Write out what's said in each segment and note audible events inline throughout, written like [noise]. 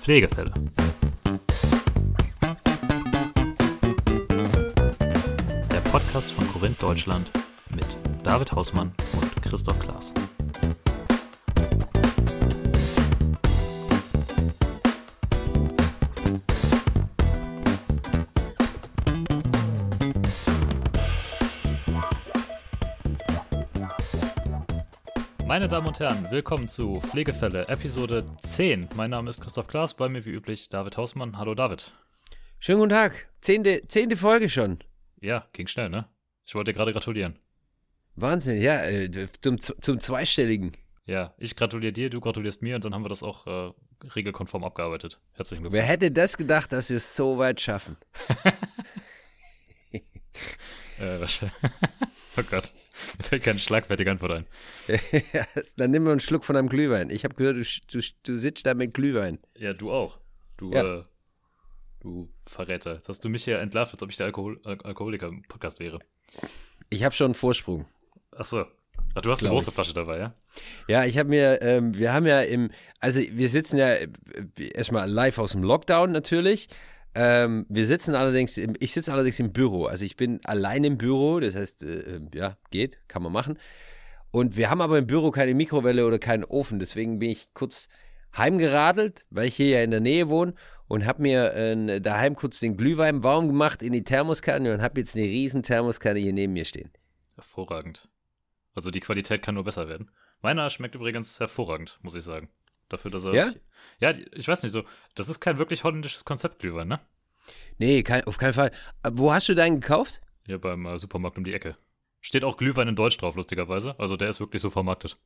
Pflegefälle. Der Podcast von Korinth Deutschland mit David Hausmann und Christoph Klaas. Meine Damen und Herren, willkommen zu Pflegefälle, Episode 10. Mein Name ist Christoph Klaas, bei mir wie üblich David Hausmann. Hallo David. Schönen guten Tag. Zehnte, zehnte Folge schon. Ja, ging schnell, ne? Ich wollte dir gerade gratulieren. Wahnsinn, ja, äh, zum, zum Zweistelligen. Ja, ich gratuliere dir, du gratulierst mir und dann haben wir das auch äh, regelkonform abgearbeitet. Herzlichen Glückwunsch. Wer hätte das gedacht, dass wir es so weit schaffen? [laughs] äh, [laughs] oh Gott, mir fällt keine schlagfertige Antwort ein. [laughs] Dann nimm mal einen Schluck von einem Glühwein. Ich habe gehört, du, du, du sitzt da mit Glühwein. Ja, du auch. Du, Ja. äh, du Verräter. Jetzt hast du mich hier entlarvt, als ob ich der Alkohol Al Alkoholiker im Podcast wäre. Ich habe schon einen Vorsprung. Achso. Ach, du hast eine große Flasche dabei, ja? Ja, ich habe mir, ähm, wir haben ja im, also wir sitzen ja äh, erstmal live aus dem Lockdown natürlich. Ähm, wir sitzen allerdings, im, ich sitze allerdings im Büro. Also ich bin allein im Büro, das heißt, äh, ja, geht, kann man machen. Und wir haben aber im Büro keine Mikrowelle oder keinen Ofen, deswegen bin ich kurz heimgeradelt, weil ich hier ja in der Nähe wohne und habe mir äh, daheim kurz den Glühwein warm gemacht in die Thermoskanne und habe jetzt eine riesen Thermoskanne hier neben mir stehen. Hervorragend. Also die Qualität kann nur besser werden. Meiner schmeckt übrigens hervorragend, muss ich sagen. Dafür, dass er. Ja? Ja, ich weiß nicht so. Das ist kein wirklich holländisches Konzept, Glühwein, ne? Nee, kein, auf keinen Fall. Äh, Wo hast du deinen gekauft? Hier beim äh, Supermarkt um die Ecke. Steht auch Glühwein in Deutsch drauf, lustigerweise. Also der ist wirklich so vermarktet.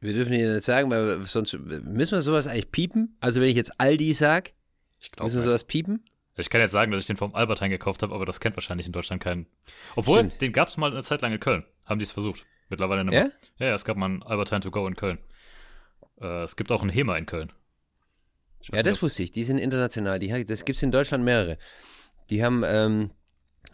Wir dürfen hier nicht sagen, weil sonst müssen wir sowas eigentlich piepen. Also wenn ich jetzt Aldi sag, Ich glaube. müssen wir sowas piepen. Ich kann jetzt sagen, dass ich den vom Albertheim gekauft habe, aber das kennt wahrscheinlich in Deutschland keinen. Obwohl, Stimmt. den gab es mal eine Zeit lang in Köln. Haben die es versucht. Mittlerweile nicht Ja? mehr. Ja, ja, es gab mal einen Albertheim to go in Köln. Äh, es gibt auch einen HEMA in Köln. Weiß Ja, das ob's- wusste ich. Die sind international. Die, das gibt es in Deutschland mehrere. Die haben, ähm,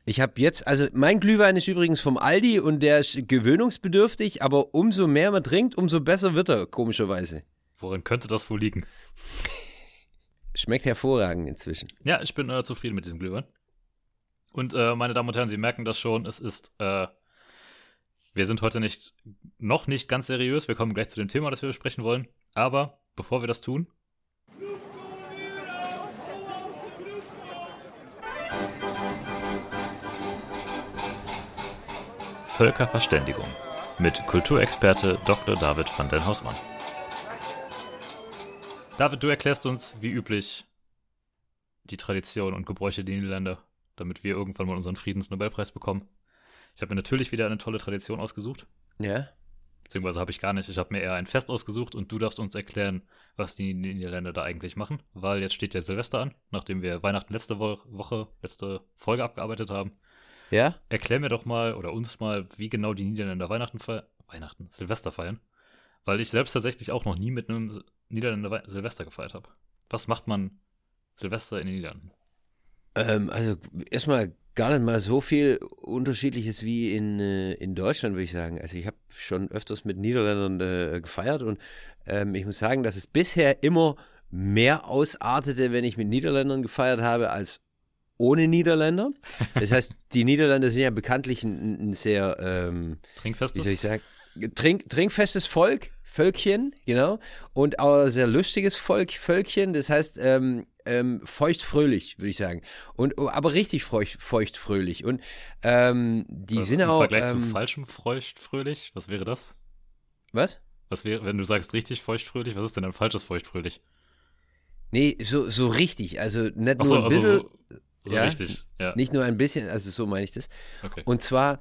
ich habe jetzt, also mein Glühwein ist übrigens vom Aldi und der ist gewöhnungsbedürftig, aber umso mehr man trinkt, umso besser wird er, komischerweise. Worin könnte das wohl liegen? [laughs] Schmeckt hervorragend inzwischen. Ja, ich bin äh, zufrieden mit diesem Glühwein. Und äh, meine Damen und Herren, Sie merken das schon, es ist, äh, wir sind heute nicht, noch nicht ganz seriös. Wir kommen gleich zu dem Thema, das wir besprechen wollen. Aber bevor wir das tun, Völkerverständigung mit Kulturexperte Dr. David van den Hausmann. David, du erklärst uns, wie üblich, die Tradition und Gebräuche der Niederländer, damit wir irgendwann mal unseren Friedensnobelpreis bekommen. Ich habe mir natürlich wieder eine tolle Tradition ausgesucht. Ja? Beziehungsweise habe ich gar nicht. Ich habe mir eher ein Fest ausgesucht und du darfst uns erklären, was die Niederländer da eigentlich machen. Weil jetzt steht ja Silvester an, nachdem wir Weihnachten letzte Wo Woche, letzte Folge abgearbeitet haben. Ja? Erklär mir doch mal oder uns mal, wie genau die Niederländer Weihnachten feiern. Weihnachten, Silvester feiern. Weil ich selbst tatsächlich auch noch nie mit einem Niederländer Wei- Silvester gefeiert habe. Was macht man Silvester in den Niederlanden? Ähm, also erstmal gar nicht mal so viel Unterschiedliches wie in, äh, in Deutschland, würde ich sagen. Also ich habe schon öfters mit Niederländern äh, gefeiert und ähm, ich muss sagen, dass es bisher immer mehr ausartete, wenn ich mit Niederländern gefeiert habe, als ohne Niederländer. Das heißt, die Niederländer sind ja bekanntlich ein, ein sehr, ähm, wie Trinkfestes? soll ich sagen, Trink, trinkfestes Volk, Völkchen, genau. Und auch ein sehr lustiges Volk, Völkchen. Das heißt, ähm, ähm, feuchtfröhlich, würde ich sagen. Und, oh, aber richtig feucht, feuchtfröhlich. Und ähm, die Also sind Im auch. Vergleich zu ähm, falschem feuchtfröhlich, was wäre das? Was? Was wäre, wenn du sagst richtig feuchtfröhlich, was ist denn ein falsches feuchtfröhlich? Nee, so, so richtig. Also nicht Achso, nur ein also bisschen, so, so ja. richtig. Ja, nicht nur ein bisschen, also so meine ich das. okay. Und zwar,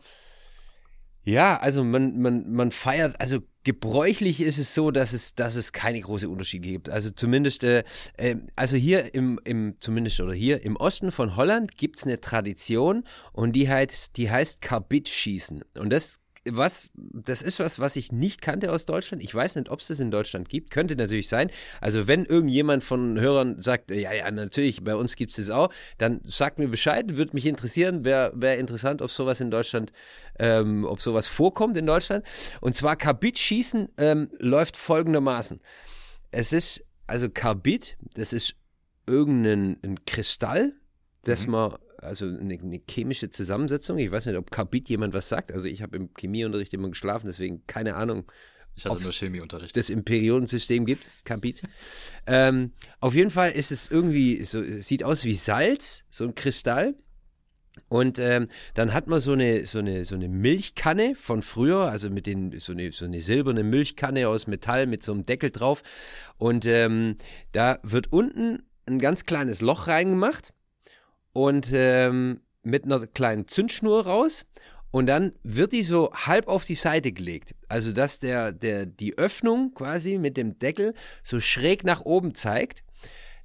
ja, also man, man, man feiert, also gebräuchlich ist es so, dass es, dass es keine große Unterschiede gibt. Also zumindest, äh, äh, also hier im, im, zumindest oder hier im Osten von Holland gibt es eine Tradition und die heißt, die heißt Karbitschießen. Und das was, das ist was, was ich nicht kannte aus Deutschland. Ich weiß nicht, ob es das in Deutschland gibt. Könnte natürlich sein. Also wenn irgendjemand von Hörern sagt, ja, ja, natürlich, bei uns gibt es das auch, dann sagt mir Bescheid, würde mich interessieren, wäre wär interessant, ob sowas in Deutschland, ähm, ob sowas vorkommt in Deutschland. Und zwar Kabitschießen ähm, läuft folgendermaßen. Es ist also Carbid, das ist irgendein ein Kristall, das Mhm. man, also eine, eine chemische Zusammensetzung. Ich weiß nicht, ob Carbid jemand was sagt. Also ich habe im Chemieunterricht immer geschlafen, deswegen keine Ahnung, Ich hatte nur Chemieunterricht. das im Periodensystem gibt, Carbid. ähm, auf jeden Fall ist es irgendwie, so, es sieht aus wie Salz, so ein Kristall. Und ähm, dann hat man so eine, so, eine, so eine Milchkanne von früher, also mit den, so eine, so eine silberne Milchkanne aus Metall mit so einem Deckel drauf. Und ähm, da wird unten ein ganz kleines Loch reingemacht und ähm, mit einer kleinen Zündschnur raus. Und dann wird die so halb auf die Seite gelegt. Also, dass der, der, die Öffnung quasi mit dem Deckel so schräg nach oben zeigt.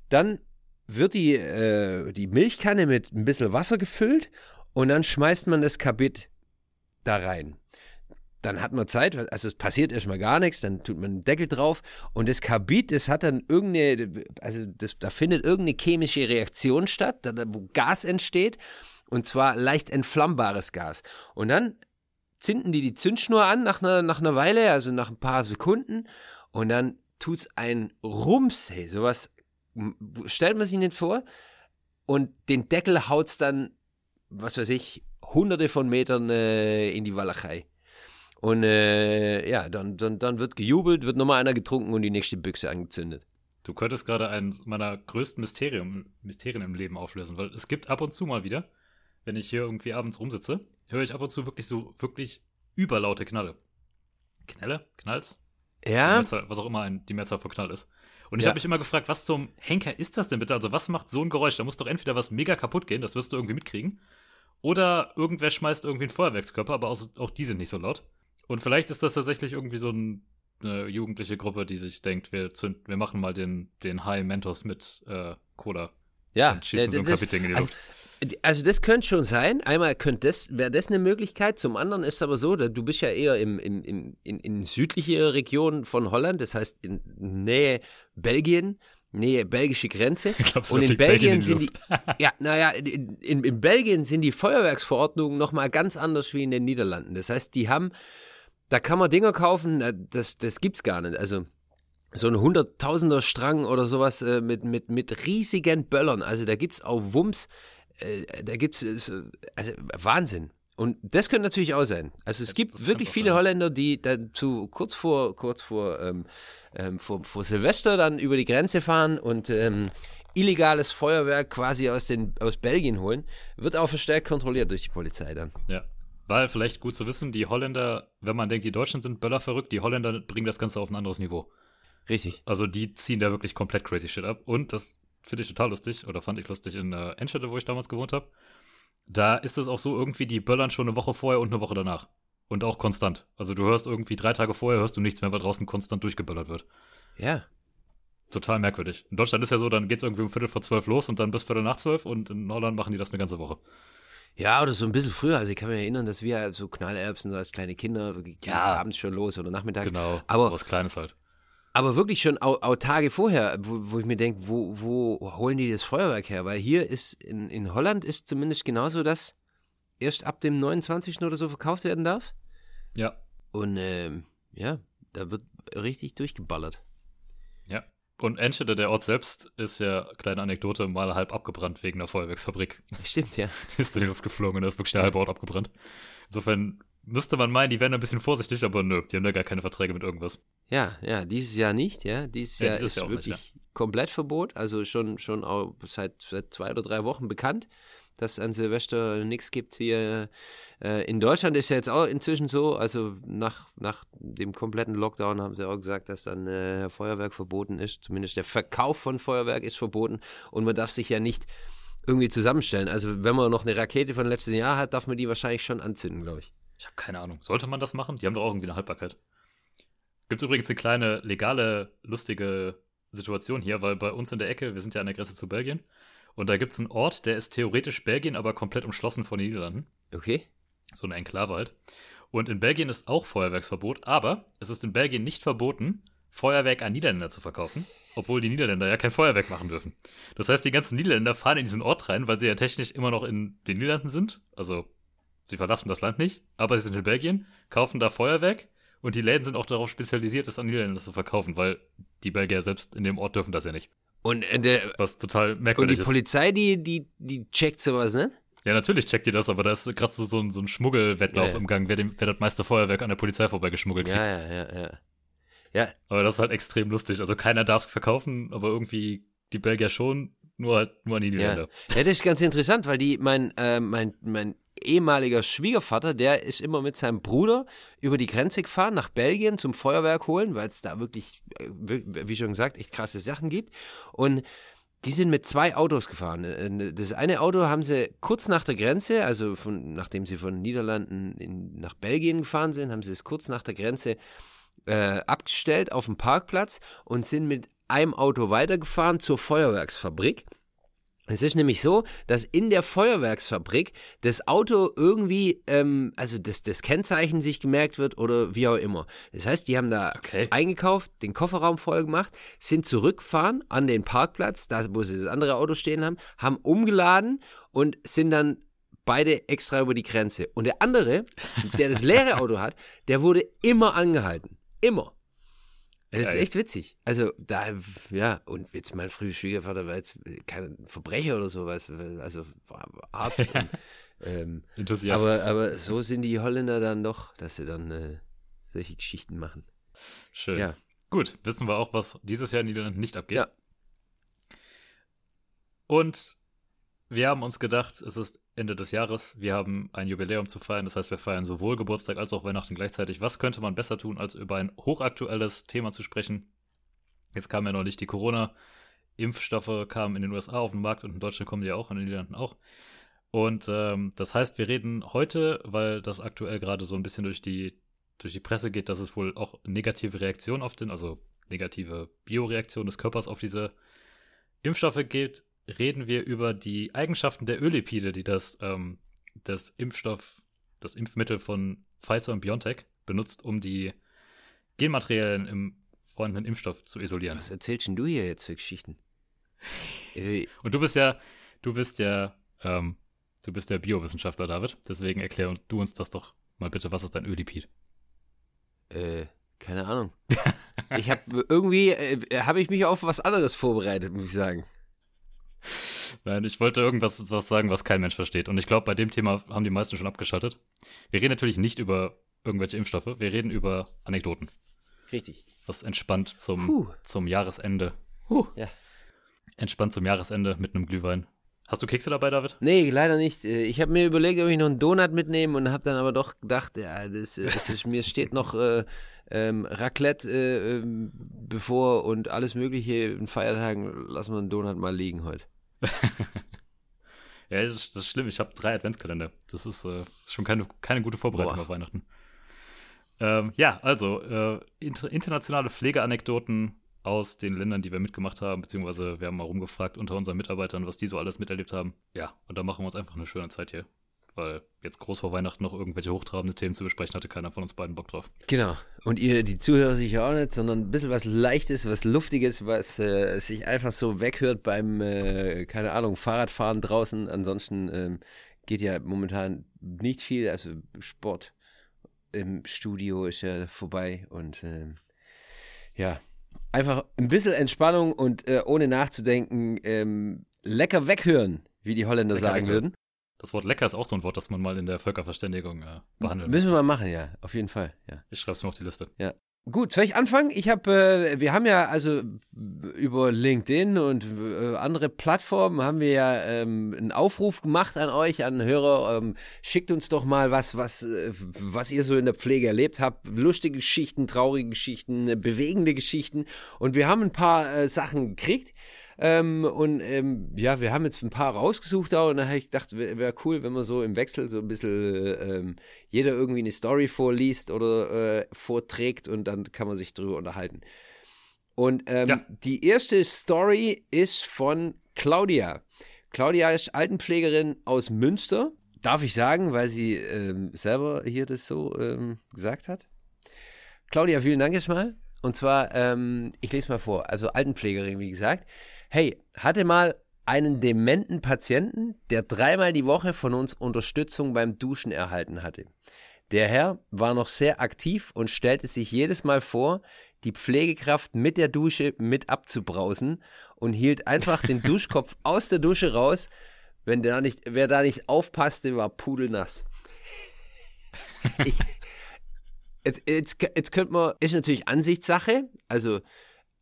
Dann wird die, äh, die Milchkanne mit ein bisschen Wasser gefüllt und dann schmeißt man das Kabit da rein. Dann hat man Zeit, also es passiert erstmal gar nichts, dann tut man einen Deckel drauf und das Kabit, das hat dann irgendeine, also das, da findet irgendeine chemische Reaktion statt, da, wo Gas entsteht und zwar leicht entflammbares Gas. Und dann zünden die die Zündschnur an nach einer, nach einer Weile, also nach ein paar Sekunden und dann tut's ein Rums, hey, sowas stellt man sich nicht vor und den Deckel haut's dann, was weiß ich, hunderte von Metern äh, in die Walachei. Und äh, ja, dann, dann, dann wird gejubelt, wird nochmal einer getrunken und die nächste Büchse angezündet. Du könntest gerade eines meiner größten Mysterium, Mysterien im Leben auflösen, weil es gibt ab und zu mal wieder, wenn ich hier irgendwie abends rumsitze, höre ich ab und zu wirklich so wirklich überlaute Knalle. Knalle? Knalls? Ja, Mehrzahl, was auch immer ein, die Mehrzahl von Knall ist. Und ich Ja. habe mich immer gefragt, was zum Henker ist das denn bitte? Also was macht so ein Geräusch? Da muss doch entweder was mega kaputt gehen, das wirst du irgendwie mitkriegen, oder irgendwer schmeißt irgendwie einen Feuerwerkskörper, aber auch, auch die sind nicht so laut. Und vielleicht ist das tatsächlich irgendwie so ein, eine jugendliche Gruppe, die sich denkt, wir, zünden, wir machen mal den, den High Mentos mit äh, Cola ja. und schießen so ein Kapitän in die also- Luft. Also das könnte schon sein. Einmal könnte das, wäre das eine Möglichkeit. Zum anderen ist aber so, du bist ja eher im, im, im, in, in südliche Region von Holland, das heißt in Nähe Belgien, Nähe belgische Grenze. [laughs] Glaubst du, Und in Belgien Belgien in sind die, ja, naja, in, in, in Belgien sind die Feuerwerksverordnungen nochmal ganz anders wie in den Niederlanden. Das heißt, die haben, da kann man Dinger kaufen, äh, das, das gibt's gar nicht. Also so ein hunderttausender Strang oder sowas äh, mit, mit, mit riesigen Böllern. Also da gibt's auch Wumms, äh, da gibt's äh, so- also Wahnsinn. Und das könnte natürlich auch sein. Also es gibt das wirklich viele sein. Holländer, die dann zu kurz vor kurz vor, ähm, ähm, vor vor Silvester dann über die Grenze fahren und ähm, illegales Feuerwerk quasi aus den aus Belgien holen. Wird auch verstärkt kontrolliert durch die Polizei dann. Ja. Weil vielleicht gut zu wissen, die Holländer, wenn man denkt, die Deutschen sind Böller verrückt, die Holländer bringen das Ganze auf ein anderes Niveau. Richtig. Also die ziehen da wirklich komplett crazy shit ab. Und das finde ich total lustig, oder fand ich lustig in äh, Enschede, wo ich damals gewohnt habe. Da ist es auch so irgendwie, die böllern schon eine Woche vorher und eine Woche danach. Und auch konstant. Also du hörst irgendwie drei Tage vorher, hörst du nichts mehr, weil draußen konstant durchgeböllert wird. Ja. Total merkwürdig. In Deutschland ist ja so, dann geht es irgendwie um Viertel vor zwölf los und dann bis Viertel nach zwölf und in Holland machen die das eine ganze Woche. Ja, oder so ein bisschen früher. Also ich kann mich erinnern, dass wir halt so Knallerbsen so als kleine Kinder, ging Ja. abends schon los oder nachmittags. Genau. Aber- so was Kleines halt. Aber wirklich schon auch, auch Tage vorher, wo, wo ich mir denke, wo, wo holen die das Feuerwerk her? Weil hier ist, in, in Holland ist zumindest genauso, dass erst ab dem 29. oder so verkauft werden darf. Ja. Und ähm, ja, da wird richtig durchgeballert. Ja. Und Enschede, der Ort selbst, ist ja, kleine Anekdote, mal halb abgebrannt wegen einer Feuerwerksfabrik. Stimmt, ja. [laughs] Ist in die Luft geflogen und da ist wirklich der halbe Ort abgebrannt. Insofern müsste man meinen, die wären ein bisschen vorsichtig, aber nö, die haben da gar keine Verträge mit irgendwas. Ja, ja, dieses Jahr nicht, ja. Dieses Ja, Jahr dieses ist Jahr auch nicht, wirklich komplett Verbot. Also schon, schon auch seit, seit zwei oder drei Wochen bekannt, dass es an Silvester nichts gibt hier. Äh, in Deutschland ist ja jetzt auch inzwischen so, also nach, nach dem kompletten Lockdown haben sie auch gesagt, dass dann äh, Feuerwerk verboten ist. Zumindest der Verkauf von Feuerwerk ist verboten und man darf sich ja nicht irgendwie zusammenstellen. Also wenn man noch eine Rakete von letztem Jahr hat, darf man die wahrscheinlich schon anzünden, glaube ich. Ich habe keine Ahnung. Sollte man das machen? Die haben doch auch irgendwie eine Haltbarkeit. Gibt übrigens eine kleine, legale, lustige Situation hier, weil bei uns in der Ecke, wir sind ja an der Grenze zu Belgien, und da gibt es einen Ort, der ist theoretisch Belgien, aber komplett umschlossen von den Niederlanden. Okay? So eine Enklave halt. Und in Belgien ist auch Feuerwerksverbot, aber es ist in Belgien nicht verboten, Feuerwerk an Niederländer zu verkaufen, obwohl die Niederländer ja kein Feuerwerk machen dürfen. Das heißt, die ganzen Niederländer fahren in diesen Ort rein, weil sie ja technisch immer noch in den Niederlanden sind. Also, sie verlassen das Land nicht, aber sie sind in Belgien, kaufen da Feuerwerk Und die Läden sind auch darauf spezialisiert, das an Niederländer zu verkaufen, weil die Belgier selbst in dem Ort dürfen das ja nicht. Und, äh, der, Was total und merkwürdig die ist. Polizei, die, die, die checkt sowas, ne? Ja, natürlich checkt ihr das, aber da ist gerade so, so ein, so ein Schmuggelwettlauf Ja, ja. im Gang, wer, dem, wer das meiste Feuerwerk an der Polizei vorbeigeschmuggelt kriegt. Ja, ja, ja, ja. Ja, Aber das ist halt extrem lustig. Also keiner darf es verkaufen, aber irgendwie die Belgier schon, nur halt nur Niederländer. Ja, das ist ganz interessant, weil die, mein, äh, mein, mein ehemaliger Schwiegervater, der ist immer mit seinem Bruder über die Grenze gefahren nach Belgien zum Feuerwerk holen, weil es da wirklich, äh, wie schon gesagt, echt krasse Sachen gibt. Und die sind mit zwei Autos gefahren. Äh, Das eine Auto haben sie kurz nach der Grenze, also von, nachdem sie von Niederlanden in, nach Belgien gefahren sind, haben sie es kurz nach der Grenze äh, abgestellt auf dem Parkplatz und sind mit einem Auto weitergefahren zur Feuerwerksfabrik. Es ist nämlich so, dass in der Feuerwerksfabrik das Auto irgendwie, ähm, also das, das Kennzeichen sich gemerkt wird oder wie auch immer. Das heißt, die haben da Okay. eingekauft, den Kofferraum voll gemacht, sind zurückgefahren an den Parkplatz, da wo sie das andere Auto stehen haben, haben umgeladen und sind dann beide extra über die Grenze. Und der andere, der das leere [laughs] Auto hat, der wurde immer angehalten. Immer. Das ist echt witzig. Also, da, ja, und jetzt mein früher Schwiegervater war jetzt kein Verbrecher oder so, weißt du, also war Arzt. [laughs] und, ähm, Enthusiast. aber, aber so sind die Holländer dann doch, dass sie dann äh, solche Geschichten machen. Schön. Ja. Gut, wissen wir auch, was dieses Jahr in Niederlanden nicht abgeht. Ja. Und wir haben uns gedacht, es ist Ende des Jahres, wir haben ein Jubiläum zu feiern, das heißt, wir feiern sowohl Geburtstag als auch Weihnachten gleichzeitig. Was könnte man besser tun, als über ein hochaktuelles Thema zu sprechen? Jetzt kamen ja noch nicht die Corona-Impfstoffe, kamen in den USA auf den Markt und in Deutschland kommen die auch, und in den Niederlanden auch. Und ähm, das heißt, wir reden heute, weil das aktuell gerade so ein bisschen durch die, durch die Presse geht, dass es wohl auch negative Reaktionen auf den, also negative Bioreaktion des Körpers auf diese Impfstoffe geht, reden wir über die Eigenschaften der Öllipide, die das, ähm, das Impfstoff, das Impfmittel von Pfizer und BioNTech benutzt, um die Genmaterialien im vorhandenen Impfstoff zu isolieren. Was erzählst denn du hier jetzt für Geschichten? Äh, Und du bist ja, du bist ja, ähm, du bist der Biowissenschaftler, David. Deswegen erklär du uns das doch mal bitte. Was ist ein Öllipid? äh, keine Ahnung. Ich habe irgendwie, äh, habe ich mich auf was anderes vorbereitet, muss ich sagen. Nein, ich wollte irgendwas was sagen, was kein Mensch versteht. Und ich glaube, bei dem Thema haben die meisten schon abgeschaltet. Wir reden natürlich nicht über irgendwelche Impfstoffe. Wir reden über Anekdoten. Richtig. Was entspannt zum, Puh. zum Jahresende. Huh. Ja. Entspannt zum Jahresende mit einem Glühwein. Hast du Kekse dabei, David? Nee, leider nicht. Äh, Ich habe mir überlegt, ob ich noch einen Donut mitnehme und habe dann aber doch gedacht, ja, das, äh, das ist, mir steht noch äh, ähm, Raclette äh, ähm, bevor und alles Mögliche in Feiertagen. Lassen wir einen Donut mal liegen heute. Ja, das ist, das ist schlimm. Ich habe drei Adventskalender. Das ist, äh, schon keine, keine gute Vorbereitung Boah. auf Weihnachten. Ähm, ja, also äh, inter internationale Pflegeanekdoten aus den Ländern, die wir mitgemacht haben, beziehungsweise wir haben mal rumgefragt unter unseren Mitarbeitern, was die so alles miterlebt haben. Ja, und da machen wir uns einfach eine schöne Zeit hier. Weil jetzt groß vor Weihnachten noch irgendwelche hochtrabende Themen zu besprechen, hatte keiner von uns beiden Bock drauf. Genau. Und ihr, die Zuhörer sicher auch nicht, sondern ein bisschen was Leichtes, was Luftiges, was äh, sich einfach so weghört beim, äh, keine Ahnung, Fahrradfahren draußen. Ansonsten ähm, geht ja momentan nicht viel. Also Sport im Studio ist ja vorbei und ähm, ja, einfach ein bisschen Entspannung und äh, ohne nachzudenken, ähm, lecker weghören, wie die Holländer Lecker sagen weghören. würden. Das Wort lecker ist auch so ein Wort, das man mal in der Völkerverständigung äh, behandeln Müssen wir machen, ja, auf jeden Fall, ja. Ich schreibe es mir auf die Liste. Gut, soll ich anfangen? Ich habe, äh, wir haben ja also über LinkedIn und äh, andere Plattformen haben wir ja ähm, einen Aufruf gemacht an euch, an Hörer. Ähm, schickt uns doch mal was, was, äh, was ihr so in der Pflege erlebt habt. Lustige Geschichten, traurige Geschichten, äh, bewegende Geschichten. Und wir haben ein paar äh, Sachen gekriegt. Ähm, und ähm, ja, wir haben jetzt ein paar rausgesucht auch und da habe ich gedacht, wäre wär cool, wenn man so im Wechsel so ein bisschen ähm, jeder irgendwie eine Story vorliest oder äh, vorträgt und dann kann man sich drüber unterhalten. Und ähm, Ja. die erste Story ist von Claudia. Claudia ist Altenpflegerin aus Münster. Darf ich sagen, weil sie ähm, selber hier das so ähm, gesagt hat? Claudia, vielen Dank erstmal. Und zwar, ähm, ich lese mal vor, also Altenpflegerin, wie gesagt. Hey, hatte mal einen dementen Patienten, der dreimal die Woche von uns Unterstützung beim Duschen erhalten hatte. Der Herr war noch sehr aktiv und stellte sich jedes Mal vor, die Pflegekraft mit der Dusche mit abzubrausen und hielt einfach den [laughs] Duschkopf aus der Dusche raus. Wenn der nicht, wer da nicht aufpasste, war pudelnass. Ich, jetzt, jetzt, jetzt könnte man, ist natürlich Ansichtssache, also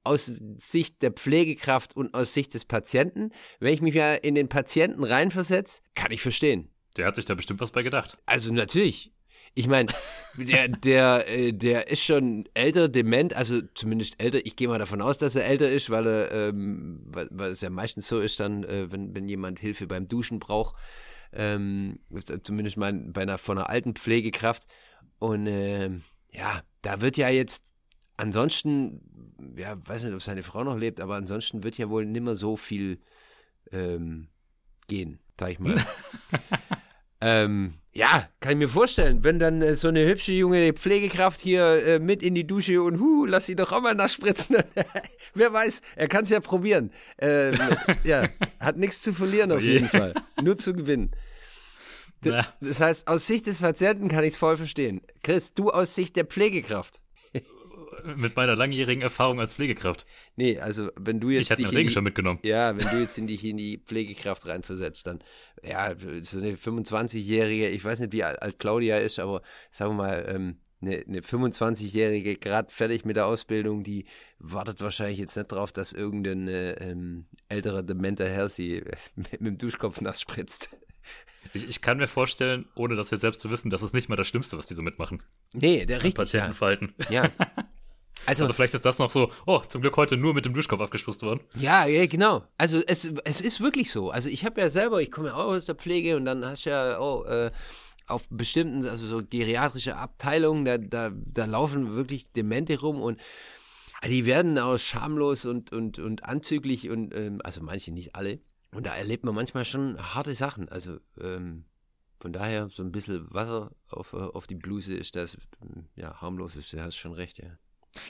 aus Sicht der Pflegekraft und aus Sicht des Patienten. Wenn ich mich ja in den Patienten reinversetze, kann ich verstehen. Der hat sich da bestimmt was bei gedacht. Also natürlich. Ich meine, der, der, äh, der ist schon älter, dement, also zumindest älter. Ich gehe mal davon aus, dass er älter ist, weil er, ähm, weil, weil es ja meistens so ist, dann, äh, wenn, wenn jemand Hilfe beim Duschen braucht, ähm, zumindest mal bei einer von einer alten Pflegekraft. Und äh, ja, da wird ja jetzt ansonsten, ja, weiß nicht, ob seine Frau noch lebt, aber ansonsten wird ja wohl nimmer so viel ähm, gehen, sag ich mal. [laughs] ähm, ja, kann ich mir vorstellen, wenn dann äh, so eine hübsche junge Pflegekraft hier äh, mit in die Dusche und hu, lass sie doch auch mal nachspritzen. [laughs] Wer weiß, er kann es ja probieren. Ähm, ja, hat nichts zu verlieren auf oh jeden Fall. Nur zu gewinnen. D ja. Das heißt, aus Sicht des Patienten kann ich es voll verstehen. Chris, du aus Sicht der Pflegekraft. Mit meiner langjährigen Erfahrung als Pflegekraft. Nee, also wenn du jetzt. Ich hätte einen Regenschirm mitgenommen. Ja, wenn du jetzt in dich in die Pflegekraft reinversetzt, dann, ja, so eine 25-Jährige, ich weiß nicht, wie alt Claudia ist, aber sagen wir mal, ähm, eine, eine 25-Jährige, gerade fertig mit der Ausbildung, die wartet wahrscheinlich jetzt nicht drauf, dass irgendein äh, ähm, älterer, dementer Herr sie mit, mit dem Duschkopf nass spritzt. Ich, ich, kann mir vorstellen, ohne das jetzt selbst zu wissen, das ist nicht mal das Schlimmste, was die so mitmachen. Nee, der richtig. Patientenverhalten. Ja. ja. [laughs] Also, also, vielleicht ist das noch so, oh, zum Glück heute nur mit dem Duschkopf abgespritzt worden. Ja, ja, genau. Also es, es ist wirklich so. Also ich habe ja selber, ich komme ja auch aus der Pflege und dann hast du ja auch äh, auf bestimmten, also so geriatrische Abteilungen, da, da, da laufen wirklich Demente rum und die werden auch schamlos und, und, und anzüglich und ähm, also manche nicht alle. Und da erlebt man manchmal schon harte Sachen. Also ähm, von daher so ein bisschen Wasser auf, auf die Bluse ist das ja harmlos ist, du hast schon recht, ja.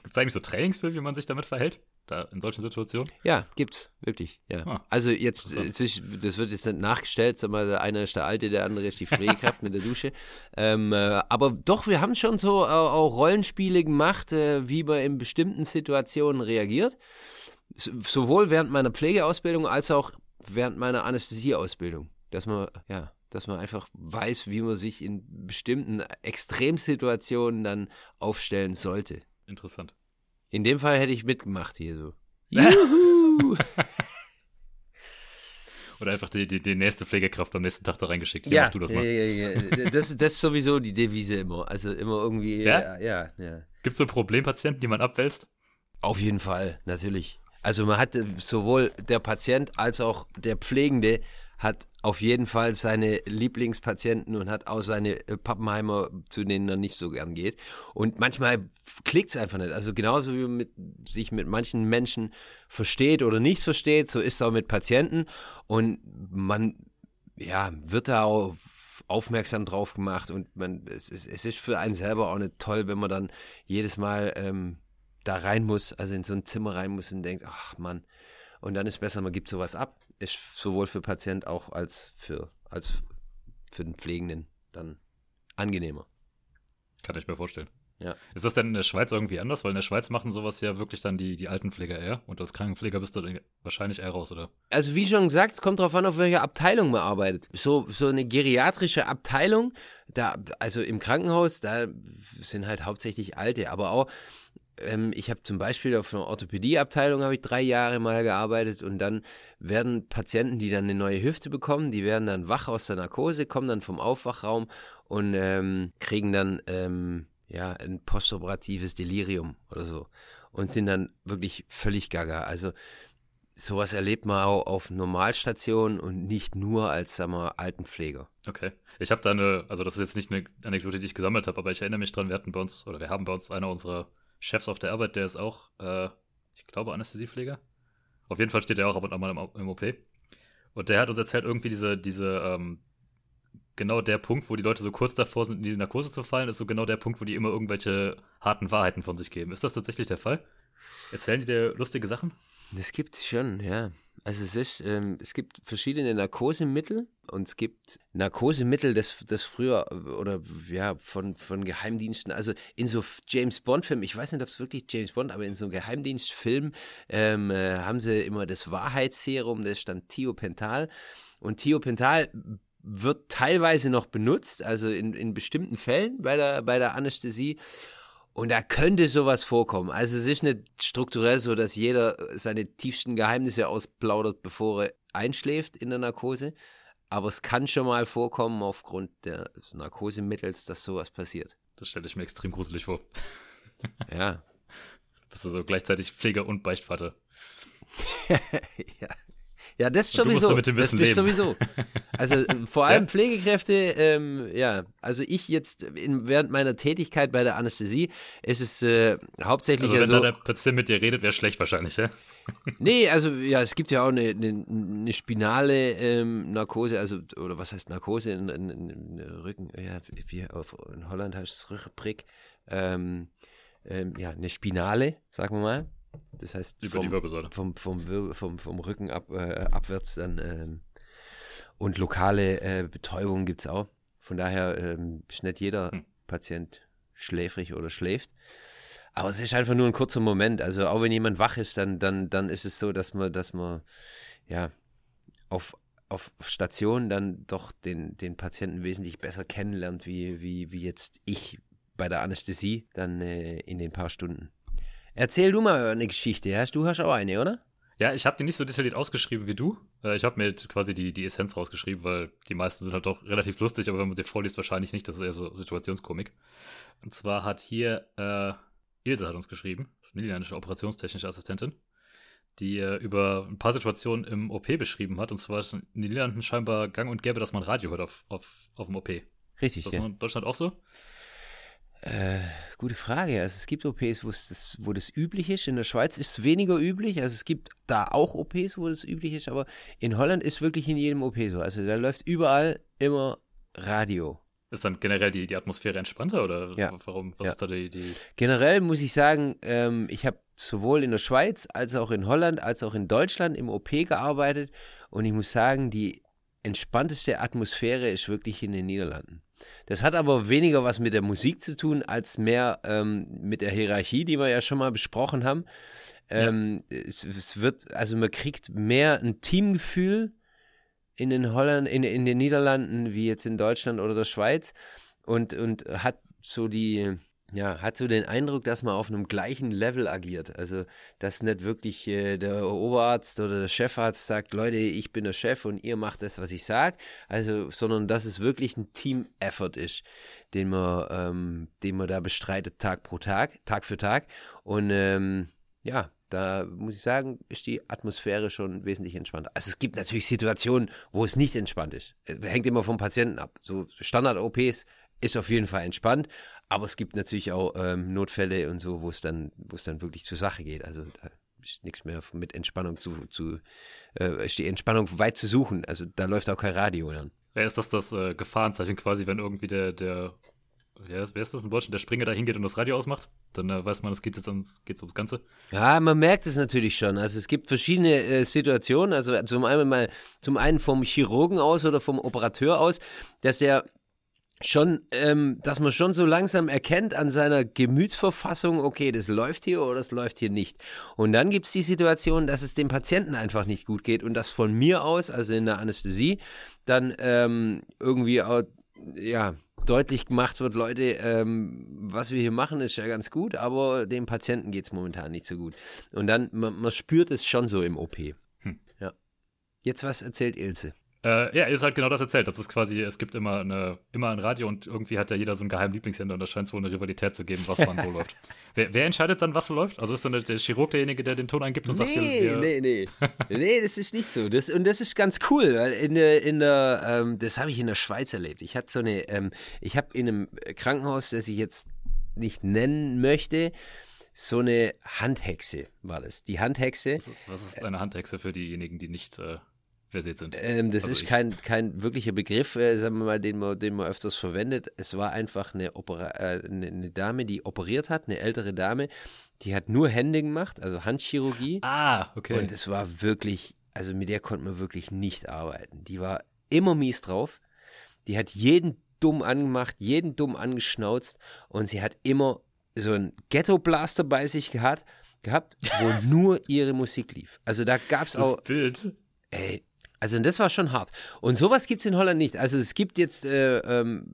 Gibt es eigentlich so Trainings für, wie man sich damit verhält? Da in solchen Situationen? Ja, gibt's, wirklich, ja. Ah, also jetzt, das wird jetzt nicht nachgestellt, sag mal, der eine ist der Alte, der andere ist die Pflegekraft mit der Dusche. [laughs] Ähm, äh, aber doch, wir haben schon so äh, auch Rollenspiele gemacht, äh, wie man in bestimmten Situationen reagiert. sowohl während meiner Pflegeausbildung als auch während meiner Anästhesieausbildung. Dass man, ja, dass man einfach weiß, wie man sich in bestimmten Extremsituationen dann aufstellen sollte. Interessant. In dem Fall hätte ich mitgemacht hier so. [laughs] Juhu! Oder einfach die, die, die nächste Pflegekraft am nächsten Tag da reingeschickt. Ja, mach du das mal. Ja, ja, ja. Das, das ist sowieso die Devise immer. Also immer irgendwie. Ja, ja. ja. Gibt es so Problempatienten, die man abwälzt? Auf jeden Fall, natürlich. Also man hat sowohl der Patient als auch der Pflegende hat auf jeden Fall seine Lieblingspatienten und hat auch seine äh, Pappenheimer, zu denen er nicht so gern geht. Und manchmal klickt es einfach nicht. Also genauso wie man mit, sich mit manchen Menschen versteht oder nicht versteht, so ist es auch mit Patienten. Und man ja, wird da auch aufmerksam drauf gemacht und man, es, es, es ist für einen selber auch nicht toll, wenn man dann jedes Mal ähm, da rein muss, also in so ein Zimmer rein muss und denkt, ach Mann, und dann ist besser, man gibt sowas ab ist sowohl für Patient auch als für, als für den Pflegenden dann angenehmer. Kann ich mir vorstellen. Ja. Ist das denn in der Schweiz irgendwie anders? Weil in der Schweiz machen sowas ja wirklich dann die, die Altenpfleger eher und als Krankenpfleger bist du dann wahrscheinlich eher raus, oder? Also wie schon gesagt, es kommt darauf an, auf welcher Abteilung man arbeitet. So, so eine geriatrische Abteilung, da, also im Krankenhaus, da sind halt hauptsächlich Alte, aber auch ähm, ich habe zum Beispiel auf einer Orthopädieabteilung habe ich drei Jahre mal gearbeitet und dann werden Patienten, die dann eine neue Hüfte bekommen, die werden dann wach aus der Narkose, kommen dann vom Aufwachraum und ähm, kriegen dann ähm, ja ein postoperatives Delirium oder so und sind dann wirklich völlig gaga. Also sowas erlebt man auch auf Normalstationen und nicht nur als, sagen wir, Altenpfleger. Okay. Ich habe da eine, also das ist jetzt nicht eine Anekdote, die ich gesammelt habe, aber ich erinnere mich dran, wir hatten bei uns, oder wir haben bei uns einer unserer Chefs auf der Arbeit, der ist auch, äh, ich glaube, Anästhesiepfleger. Auf jeden Fall steht er auch ab und an mal im, im OP. Und der hat uns erzählt, irgendwie diese, diese, ähm, genau der Punkt, wo die Leute so kurz davor sind, in die Narkose zu fallen, ist so genau der Punkt, wo die immer irgendwelche harten Wahrheiten von sich geben. Ist das tatsächlich der Fall? Erzählen die dir lustige Sachen? Das gibt's schon, ja. Also es ist, ähm, es gibt verschiedene Narkosemittel und es gibt Narkosemittel, das, das früher oder ja von, von Geheimdiensten, also in so James Bond-Filmen, ich weiß nicht, ob es wirklich James Bond, aber in so Geheimdienstfilmen ähm, äh, haben sie immer das Wahrheitsserum, das stand Thiopental. Und Thiopental wird teilweise noch benutzt, also in, in bestimmten Fällen bei der, bei der Anästhesie. Und da könnte sowas vorkommen. Also es ist nicht strukturell so, dass jeder seine tiefsten Geheimnisse ausplaudert, bevor er einschläft in der Narkose. Aber es kann schon mal vorkommen aufgrund des Narkosemittels, dass sowas passiert. Das stelle ich mir extrem gruselig vor. [laughs] Ja. Bist du so gleichzeitig Pfleger und Beichtvater. [laughs] ja. Ja, das Und du musst sowieso. damit das leben. sowieso. [laughs] Also vor allem Ja. Pflegekräfte, ähm, ja, also ich jetzt in, während meiner Tätigkeit bei der Anästhesie ist es äh, hauptsächlich Also ja wenn so. da der Patient mit dir redet, wäre schlecht wahrscheinlich, ja? [laughs] Nee, also ja, es gibt ja auch eine, eine, eine spinale ähm, Narkose, also oder was heißt Narkose? Ein, ein, ein Rücken, ja, wie auf, in Holland heißt es Rückenprick. Ähm, ähm, ja, eine Spinale, sagen wir mal. Das heißt Über die vom, Wirbelsäule. vom, vom, vom, vom Rücken ab, äh, abwärts dann ähm, und lokale äh, Betäubung gibt es auch. Von daher ähm, ist nicht jeder Hm. Patient schläfrig oder schläft. Aber es ist einfach nur ein kurzer Moment. Also auch wenn jemand wach ist, dann, dann, dann ist es so, dass man, dass man ja auf, auf Station dann doch den, den Patienten wesentlich besser kennenlernt, wie, wie, wie jetzt ich bei der Anästhesie dann äh, in den paar Stunden. Erzähl du mal eine Geschichte. Hast du hast auch eine, oder? Ja, ich habe die nicht so detailliert ausgeschrieben wie du. Äh, Ich habe mir quasi die, die Essenz rausgeschrieben, weil die meisten sind halt doch relativ lustig, aber wenn man sie vorliest, wahrscheinlich nicht. Das ist eher so Situationskomik. Und zwar hat hier äh, Ilse hat uns geschrieben, das ist eine niederländische operationstechnische Assistentin, die äh, über ein paar Situationen im OP beschrieben hat. Und zwar ist in den Niederlanden scheinbar gang und gäbe, dass man Radio hört auf, auf, auf dem OP. Ist Richtig, das ja. in Deutschland auch so? Äh, gute Frage. Also es gibt OPs, wo das, wo das üblich ist. In der Schweiz ist es weniger üblich. Also es gibt da auch OPs, wo das üblich ist, aber in Holland ist wirklich in jedem OP so. Also da läuft überall immer Radio. Ist dann generell die, die Atmosphäre entspannter oder Ja. warum? Was Ja. ist da die, die Generell muss ich sagen, ähm, ich habe sowohl in der Schweiz als auch in Holland als auch in Deutschland im OP gearbeitet und ich muss sagen, die entspannteste Atmosphäre ist wirklich in den Niederlanden. Das hat aber weniger was mit der Musik zu tun, als mehr ähm, mit der Hierarchie, die wir ja schon mal besprochen haben. Ähm, es, es wird, also man kriegt mehr ein Teamgefühl in den Holland, in, in den Niederlanden wie jetzt in Deutschland oder der Schweiz und, und hat so die, ja, hat so den Eindruck, dass man auf einem gleichen Level agiert. Also, dass nicht wirklich äh, der Oberarzt oder der Chefarzt sagt, Leute, ich bin der Chef und ihr macht das, was ich sage. Also, sondern dass es wirklich ein Team-Effort ist, den man, ähm, den man da bestreitet, Tag pro Tag, Tag für Tag. Und ähm, ja, da muss ich sagen, ist die Atmosphäre schon wesentlich entspannter. Also es gibt natürlich Situationen, wo es nicht entspannt ist. Es hängt immer vom Patienten ab. So Standard-OPs ist auf jeden Fall entspannt, aber es gibt natürlich auch ähm, Notfälle und so, wo es dann, wo es dann wirklich zur Sache geht. Also da ist nichts mehr mit Entspannung zu, zu äh, ist die Entspannung weit zu suchen. Also da läuft auch kein Radio dann. Ja, ist das das äh, Gefahrenzeichen quasi, wenn irgendwie der, der, wer ist, wer ist das in Deutschland, der Springer da hingeht und das Radio ausmacht? Dann äh, weiß man, es geht jetzt ans, geht's ums Ganze. Ja, man merkt es natürlich schon. Also es gibt verschiedene äh, Situationen. Also zum einen mal, zum einen vom Chirurgen aus oder vom Operateur aus, dass er schon, ähm, dass man schon so langsam erkennt an seiner Gemütsverfassung, okay, das läuft hier oder das läuft hier nicht. Und dann gibt es die Situation, dass es dem Patienten einfach nicht gut geht und das von mir aus, also in der Anästhesie, dann ähm, irgendwie auch, ja, deutlich gemacht wird, Leute, ähm, was wir hier machen, ist ja ganz gut, aber dem Patienten geht es momentan nicht so gut. Und dann, man, man spürt es schon so im OP. Hm. Ja. Jetzt was erzählt Ilse? Äh, ja, ihr ist halt genau das erzählt. Das ist quasi, es gibt immer, eine, immer ein Radio und irgendwie hat ja jeder so einen geheimen Lieblingssender und da scheint es wohl eine Rivalität zu geben, was wann wo [laughs] läuft. Wer, wer entscheidet dann, was so läuft? Also ist dann der, der Chirurg derjenige, der den Ton eingibt und sagt, Nee, wir, nee, nee. [laughs] nee, das ist nicht so. Das, und das ist ganz cool, weil in der, in der ähm, das habe ich in der Schweiz erlebt. Ich hatte so eine, ähm, ich habe in einem Krankenhaus, das ich jetzt nicht nennen möchte, so eine Handhexe war das. Die Handhexe, was ist eine Handhexe für diejenigen, die nicht äh, versiert sind? ähm, das Also ist ich. kein, kein wirklicher Begriff, äh, sagen wir mal, den man, den man öfters verwendet. Es war einfach eine, Opera äh, eine, eine Dame, die operiert hat, eine ältere Dame, die hat nur Hände gemacht, also Handchirurgie. Ah, okay. Und es war wirklich, also mit der konnte man wirklich nicht arbeiten. Die war immer mies drauf. Die hat jeden dumm angemacht, jeden dumm angeschnauzt und sie hat immer so einen Ghetto-Blaster bei sich gehabt, gehabt wo [laughs] nur ihre Musik lief. Also da gab es auch. Das Bild. Ey, also das war schon hart. Und sowas gibt es in Holland nicht. Also es gibt jetzt äh, ähm,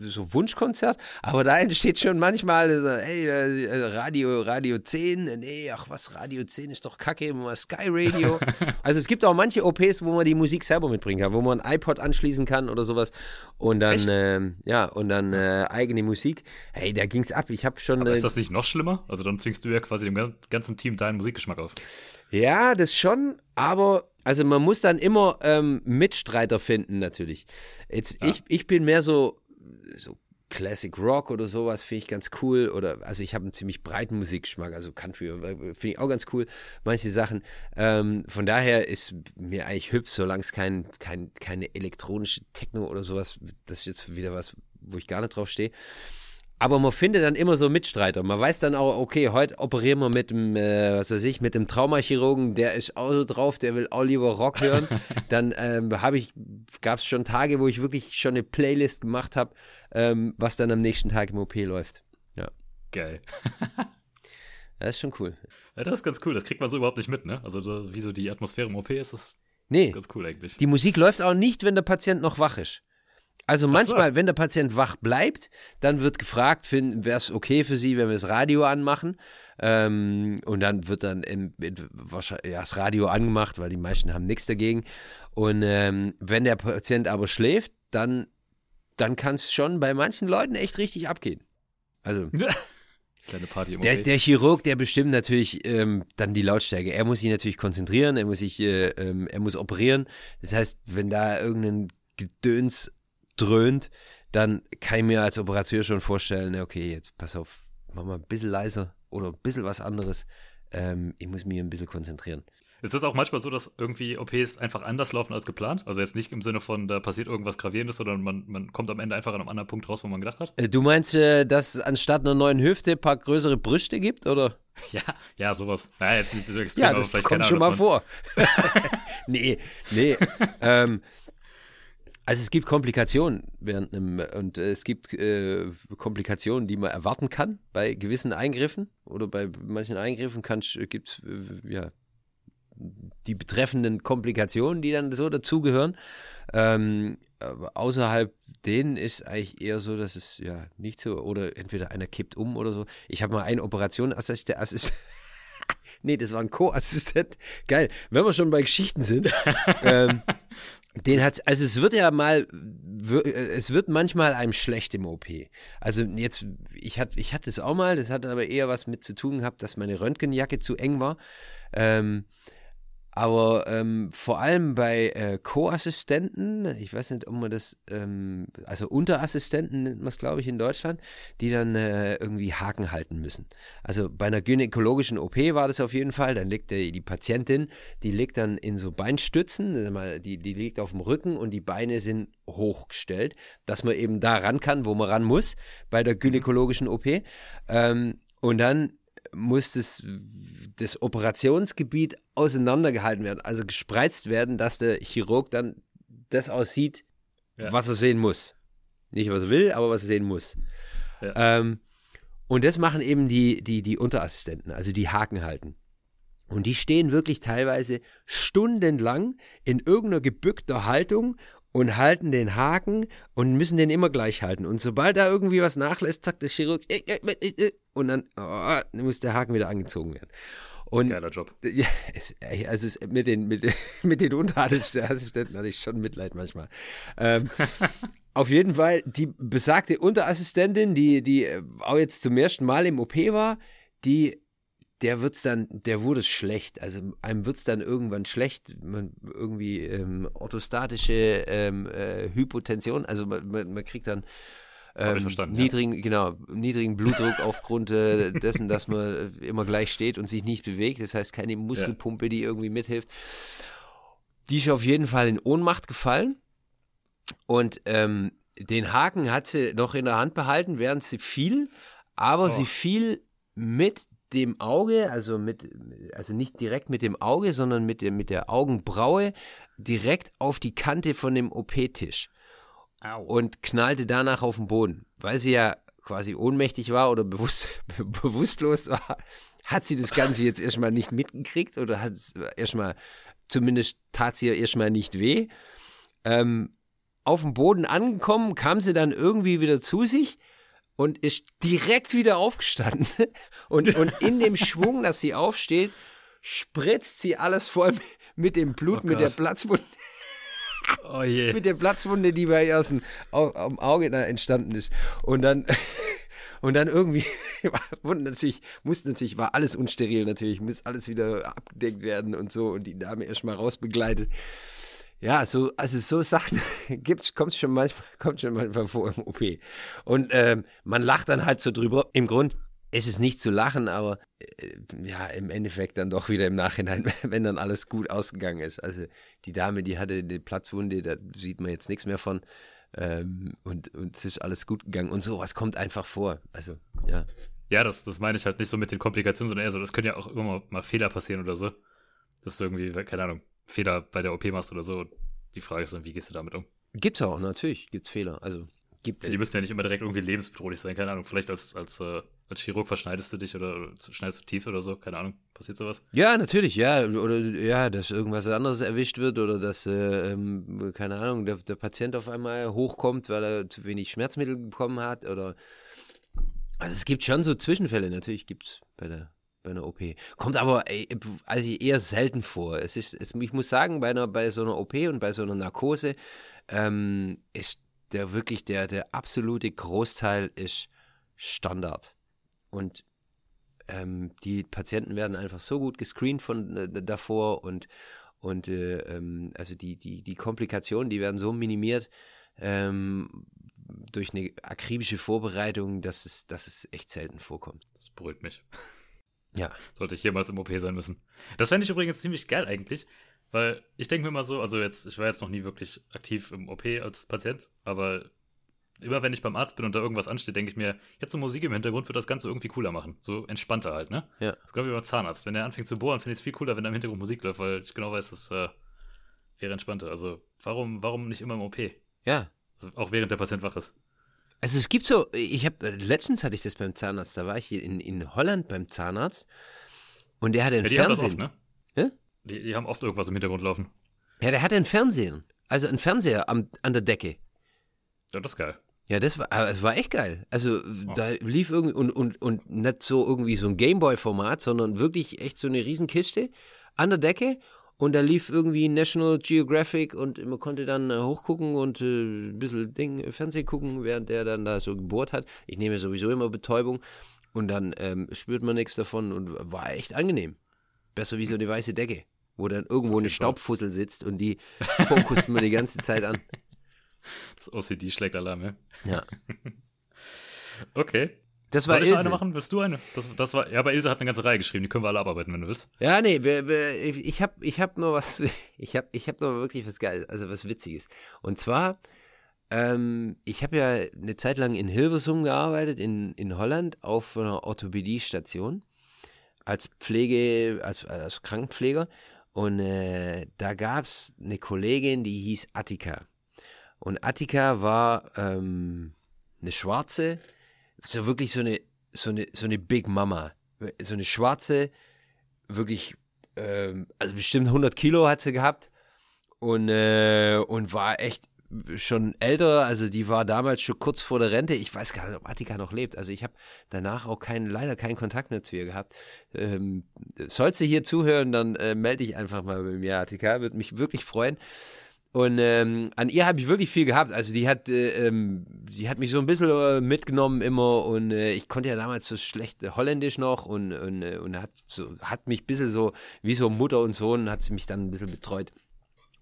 so Wunschkonzert, aber da entsteht schon manchmal, äh, ey, äh, Radio, Radio 10, nee, ach was, Radio 10 ist doch kacke, immer Sky Radio. [laughs] also es gibt auch manche OPs, wo man die Musik selber mitbringen kann, wo man ein iPod anschließen kann oder sowas und dann, ähm, ja, und dann äh, eigene Musik. Hey, da ging's ab. Ich habe schon. Aber ist äh, das nicht noch schlimmer? Also dann zwingst du ja quasi dem ganzen Team deinen Musikgeschmack auf. Ja, das schon, aber also man muss dann immer ähm, Mitstreiter finden, natürlich. Jetzt, Ja. ich, ich bin mehr so, so Classic Rock oder sowas, finde ich ganz cool. Oder also ich habe einen ziemlich breiten Musikgeschmack, also Country äh, finde ich auch ganz cool, manche Sachen. Ähm, von daher ist mir eigentlich hübsch, solange es kein, kein, keine elektronische Techno oder sowas, das ist jetzt wieder was, wo ich gar nicht drauf stehe. Aber man findet dann immer so Mitstreiter. Man weiß dann auch, okay, heute operieren wir mit dem, äh, was weiß ich, mit dem Traumachirurgen, der ist auch so drauf, der will auch lieber Rock hören. [laughs] dann ähm, habe ich, gab es schon Tage, wo ich wirklich schon eine Playlist gemacht habe, ähm, was dann am nächsten Tag im OP läuft. Geil. [laughs] Das ist schon cool. Ja, das ist ganz cool. Das kriegt man so überhaupt nicht mit, ne? Also so, wie so die Atmosphäre im OP ist, das Nee, ganz cool eigentlich. die Musik läuft auch nicht, wenn der Patient noch wach ist. Also so. manchmal, wenn der Patient wach bleibt, dann wird gefragt, wäre es okay für Sie, wenn wir das Radio anmachen? Ähm, und dann wird dann im, ja, das Radio angemacht, weil die meisten haben nichts dagegen. Und ähm, wenn der Patient aber schläft, dann, dann kann es schon bei manchen Leuten echt richtig abgehen. Also [laughs] Kleine Party im der, der Chirurg, der bestimmt natürlich ähm, dann die Lautstärke. Er muss sich natürlich konzentrieren, er muss sich, äh, ähm, er muss operieren. Das heißt, wenn da irgendein Gedöns dröhnt, dann kann ich mir als Operateur schon vorstellen, okay, jetzt pass auf, mach mal ein bisschen leiser oder ein bisschen was anderes. Ähm, ich muss mich ein bisschen konzentrieren. Ist das auch manchmal so, dass irgendwie OPs einfach anders laufen als geplant? Also jetzt nicht im Sinne von, da passiert irgendwas Gravierendes, sondern man, man kommt am Ende einfach an einem anderen Punkt raus, wo man gedacht hat? Äh, du meinst, äh, dass es anstatt einer neuen Hüfte ein paar größere Brüste gibt, oder? [laughs] Ja, ja, sowas. Naja, jetzt nicht so extrem, Ja, aber das vielleicht kommt keine schon mal Ahnung, vor. [laughs] [laughs] nee, nee. ähm, also es gibt Komplikationen während einem und äh, es gibt äh, Komplikationen, die man erwarten kann bei gewissen Eingriffen oder bei manchen Eingriffen gibt es äh, ja die betreffenden Komplikationen, die dann so dazugehören. Ähm, außerhalb denen ist eigentlich eher so, dass es ja nicht so oder entweder einer kippt um oder so. Ich habe mal eine Operation Assistent, Assist [laughs] nee, das war ein Co-Assistent. Geil, wenn wir schon bei Geschichten sind. [laughs] ähm, den hat, also es wird ja mal, es wird manchmal einem schlecht im OP. Also jetzt, ich hatte, ich hatte es auch mal, das hat aber eher was mit zu tun gehabt, dass meine Röntgenjacke zu eng war. Ähm, aber ähm, vor allem bei äh, Co-Assistenten, ich weiß nicht, ob man das, ähm, also Unterassistenten nennt man es, glaube ich, in Deutschland, die dann äh, irgendwie Haken halten müssen. Also bei einer gynäkologischen OP war das auf jeden Fall, dann liegt die, die Patientin, die liegt dann in so Beinstützen, die, die liegt auf dem Rücken und die Beine sind hochgestellt, dass man eben da ran kann, wo man ran muss, bei der gynäkologischen OP. Ähm, und dann muss das, das Operationsgebiet auseinandergehalten werden, also gespreizt werden, dass der Chirurg dann das aussieht, Ja. was er sehen muss. Nicht, was er will, aber was er sehen muss. Ja. Ähm, und das machen eben die, die, die Unterassistenten, also die Haken halten. Und die stehen wirklich teilweise stundenlang in irgendeiner gebückter Haltung und halten den Haken und müssen den immer gleich halten. Und sobald da irgendwie was nachlässt, sagt der Chirurg, äh, äh, äh, und dann oh, muss der Haken wieder angezogen werden. Und Geiler Job. [laughs] ja, also mit den, mit, [laughs] mit den Unterassistenten hatte ich schon Mitleid manchmal. Ähm, [laughs] auf jeden Fall, die besagte Unterassistentin, die, die auch jetzt zum ersten Mal im OP war, die, der wird's dann, der wurde schlecht. Also einem wird's dann irgendwann schlecht. Man, irgendwie ähm, orthostatische ähm, äh, Hypotension, also man, man, man kriegt dann ähm, verstanden, ja. niedrigen, genau, niedrigen Blutdruck [laughs] aufgrund äh, dessen, dass man immer gleich steht und sich nicht bewegt. Das heißt, keine Muskelpumpe, die irgendwie mithilft. Die ist auf jeden Fall in Ohnmacht gefallen. Und ähm, den Haken hat sie noch in der Hand behalten, während sie fiel. Aber Oh. sie fiel mit dem Auge, also mit, also nicht direkt mit dem Auge, sondern mit der, mit der Augenbraue direkt auf die Kante von dem OP-Tisch und knallte danach auf den Boden. Weil sie ja quasi ohnmächtig war oder bewusst, [laughs] bewusstlos war, hat sie das Ganze jetzt erstmal nicht mitgekriegt oder hat es erstmal, zumindest tat sie ja erstmal nicht weh. Ähm, auf dem Boden angekommen, kam sie dann irgendwie wieder zu sich und ist direkt wieder aufgestanden. [laughs] Und, und in dem [laughs] Schwung, dass sie aufsteht, spritzt sie alles voll mit dem Blut, oh mit der Platzwunde. [laughs] Oh je. mit der Platzwunde, die bei ihr aus dem Auge entstanden ist. Und dann, und dann irgendwie, und natürlich, musste natürlich, war alles unsteril natürlich, muss alles wieder abgedeckt werden und so und die Dame erstmal rausbegleitet. Ja, so, also so Sachen [laughs] gibt's, kommt schon manchmal, [laughs] kommt schon manchmal vor im OP. Und ähm, man lacht dann halt so drüber. Im Grund ist es nicht zu lachen, aber äh, ja, im Endeffekt dann doch wieder im Nachhinein, [laughs] wenn dann alles gut ausgegangen ist. Also die Dame, die hatte eine Platzwunde, da sieht man jetzt nichts mehr von. Ähm, und, und es ist alles gut gegangen. Und sowas kommt einfach vor. Also, ja. Ja, das, das meine ich halt nicht so mit den Komplikationen, sondern eher so, das können ja auch immer mal, Fehler passieren oder so. Dass du irgendwie, keine Ahnung, Fehler bei der OP machst oder so. Die Frage ist dann, wie gehst du damit um? Gibt's auch, natürlich, gibt's Fehler. Also gibt ja, Die müssen ja nicht immer direkt irgendwie lebensbedrohlich sein, keine Ahnung. Vielleicht als, als, äh, als Chirurg verschneidest du dich oder schneidest du tief oder so, keine Ahnung. Passiert sowas? Ja, natürlich, ja. Oder ja, dass irgendwas anderes erwischt wird oder dass, äh, ähm, keine Ahnung, der, der Patient auf einmal hochkommt, weil er zu wenig Schmerzmittel bekommen hat oder also es gibt schon so Zwischenfälle, natürlich gibt es bei der bei einer OP. Kommt aber ey, also eher selten vor. Es ist, es, ich muss sagen, bei, einer, bei so einer OP und bei so einer Narkose ähm, ist der wirklich der, der absolute Großteil ist Standard. Und ähm, die Patienten werden einfach so gut gescreent von äh, davor und, und äh, ähm, also die, die, die Komplikationen, die werden so minimiert ähm, durch eine akribische Vorbereitung, dass es, dass es echt selten vorkommt. Das beruhigt mich. Ja. Sollte ich jemals im OP sein müssen. Das fände ich übrigens ziemlich geil eigentlich, weil ich denke mir immer so, also jetzt, ich war jetzt noch nie wirklich aktiv im OP als Patient, aber immer wenn ich beim Arzt bin und da irgendwas ansteht, denke ich mir, jetzt so Musik im Hintergrund wird das Ganze irgendwie cooler machen. So entspannter halt, ne? Ja. Das glaube ich beim Zahnarzt. Wenn der anfängt zu bohren, finde ich es viel cooler, wenn da im Hintergrund Musik läuft, weil ich genau weiß, das äh, wäre entspannter. Also warum, warum nicht immer im OP? Ja. Also auch während der Patient wach ist. Also es gibt so, ich habe, letztens hatte ich das beim Zahnarzt, da war ich hier in, in Holland beim Zahnarzt und der hatte einen ja, die Fernsehen. Haben das oft, ne? Die, die, haben oft irgendwas im Hintergrund laufen. Ja, der hatte einen Fernsehen. Also einen Fernseher am, an der Decke. Ja, das ist geil. Ja, das war, es war echt geil. Also oh. da lief irgendwie und, und, und nicht so irgendwie so ein Gameboy-Format, sondern wirklich echt so eine Riesenkiste an der Decke und da lief irgendwie National Geographic und man konnte dann äh, hochgucken und äh, ein bisschen Ding, äh, Fernsehen gucken, während der dann da so gebohrt hat. Ich nehme sowieso immer Betäubung und dann ähm, spürt man nichts davon und war echt angenehm. Besser wie so eine weiße Decke, wo dann irgendwo eine Staubfussel sitzt und die fokust man die ganze Zeit an. [laughs] Das OCD schlägt Alarm, ja? Ja. [laughs] okay. Das war Soll ich Ilse. eine machen? Willst du eine? Das, das war, ja, aber Ilse hat eine ganze Reihe geschrieben, die können wir alle abarbeiten, wenn du willst. Ja, nee, wir, wir, ich habe ich hab noch was, ich habe ich hab noch [laughs] wirklich was Geiles, also was Witziges. Und zwar, ähm, ich habe ja eine Zeit lang in Hilversum gearbeitet, in, in Holland, auf einer Orthopädiestation, als Pflege, als, als Krankenpfleger. Und äh, da gab es eine Kollegin, die hieß Attika. Und Attika war ähm, eine Schwarze, so wirklich so eine, so eine, so eine Big Mama. So eine schwarze, wirklich, ähm, also bestimmt 100 Kilo hat sie gehabt und, äh, und war echt schon älter, also die war damals schon kurz vor der Rente. Ich weiß gar nicht, ob Attika noch lebt. Also ich habe danach auch keinen, leider keinen Kontakt mehr zu ihr gehabt. Ähm, sollst du hier zuhören, dann äh, melde dich einfach mal bei mir, Attika. Würde mich wirklich freuen. Und ähm, an ihr habe ich wirklich viel gehabt. Also die hat, äh, ähm, die hat mich so ein bisschen äh, mitgenommen immer und äh, ich konnte ja damals so schlecht Holländisch noch und, und, äh, und hat, so, hat mich ein bisschen so, wie so Mutter und Sohn, hat sie mich dann ein bisschen betreut.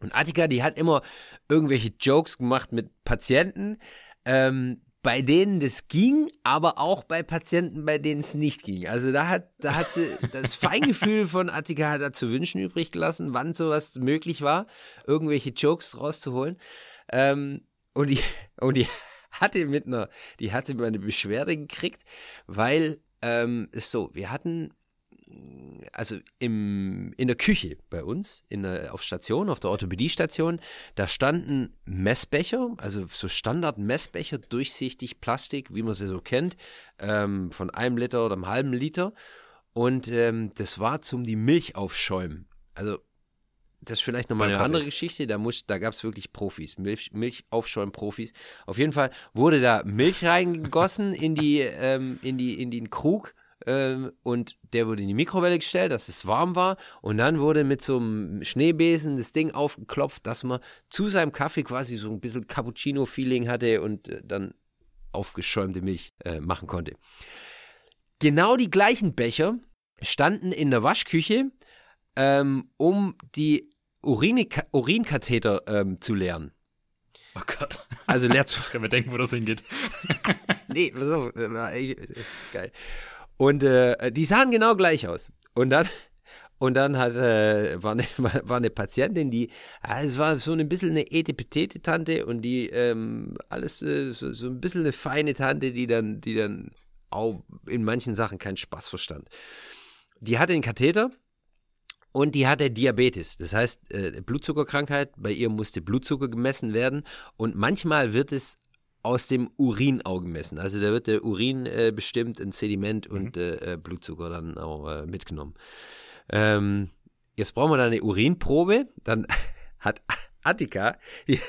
Und Attika, die hat immer irgendwelche Jokes gemacht mit Patienten. Ähm, bei denen das ging, aber auch bei Patienten, bei denen es nicht ging. Also da hat, da hat sie [laughs] das Feingefühl von Attika hat er zu wünschen übrig gelassen, wann sowas möglich war, irgendwelche Jokes rauszuholen. Ähm, und die, und die hatte mit einer, die hatte mal eine Beschwerde gekriegt, weil ähm, ist so, wir hatten also im, in der Küche bei uns, in der, auf Station, auf der Orthopädiestation, da standen Messbecher, also so Standard-Messbecher, durchsichtig, Plastik, wie man sie so kennt, ähm, von einem Liter oder einem halben Liter. Und ähm, das war zum die Milch aufschäumen. Also das ist vielleicht nochmal eine andere Geschichte. Da, da gab es wirklich Profis, Milch, Milchaufschäum-Profis. Auf jeden Fall wurde da Milch reingegossen in die, ähm, in die, in den Krug ähm, und der wurde in die Mikrowelle gestellt, dass es warm war. Und dann wurde mit so einem Schneebesen das Ding aufgeklopft, dass man zu seinem Kaffee quasi so ein bisschen Cappuccino-Feeling hatte und äh, dann aufgeschäumte Milch äh, machen konnte. Genau die gleichen Becher standen in der Waschküche, ähm, um die Urinika Urinkatheter ähm, zu leeren. Oh Gott. Also leer zu. Ich kann mir denken, wo das hingeht. [laughs] nee, pass auf. Geil. Und äh, die sahen genau gleich aus. Und dann, [laughs] und dann hat, äh, war, eine, [laughs] war eine Patientin, die, äh, es war so ein bisschen eine etepetete-Tante und die, ähm, alles äh, so, so ein bisschen eine feine Tante, die dann, die dann auch in manchen Sachen keinen Spaß verstand. Die hatte einen Katheter und die hatte Diabetes, das heißt äh, Blutzuckerkrankheit. Bei ihr musste Blutzucker gemessen werden und manchmal wird es aus dem Urin auch gemessen. Also da wird der Urin äh, bestimmt, ein Sediment mhm. und äh, äh, Blutzucker dann auch äh, mitgenommen. Ähm, jetzt brauchen wir da eine Urinprobe. Dann [laughs] hat Attika, die,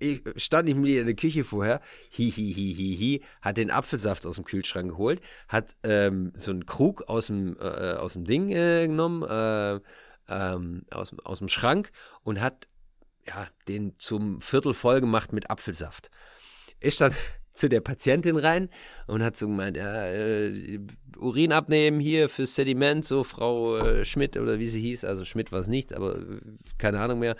ich stand ich mit ihr in der Küche vorher, hi, hi, hi, hi, hi, hat den Apfelsaft aus dem Kühlschrank geholt, hat ähm, so einen Krug aus dem, äh, aus dem Ding äh, genommen, äh, ähm, aus, aus dem Schrank und hat ja, den zum Viertel voll gemacht mit Apfelsaft. Ist dann zu der Patientin rein und hat so gemeint, ja, äh, Urin abnehmen hier fürs Sediment, so Frau äh, Schmidt oder wie sie hieß, also Schmidt war es nicht, aber äh, keine Ahnung mehr.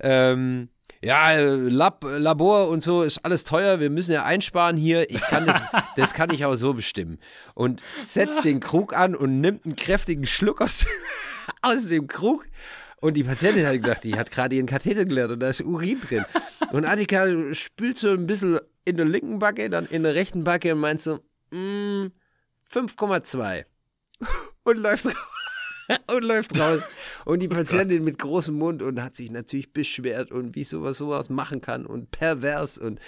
Ähm, ja, Lab, Labor und so ist alles teuer, wir müssen ja einsparen hier. Ich kann das, [laughs] das kann ich auch so bestimmen. Und setzt den Krug an und nimmt einen kräftigen Schluck aus, [laughs] aus dem Krug. Und die Patientin hat gedacht, die hat gerade ihren Katheter geleert und da ist Urin drin. Und Annika spült so ein bisschen in der linken Backe, dann in der rechten Backe und meint so, mm, 5,2. [laughs] [laughs] Und läuft raus. und läuft raus. Und die oh Patientin oh mit großem Mund und hat sich natürlich beschwert und wie sowas sowas machen kann und pervers und,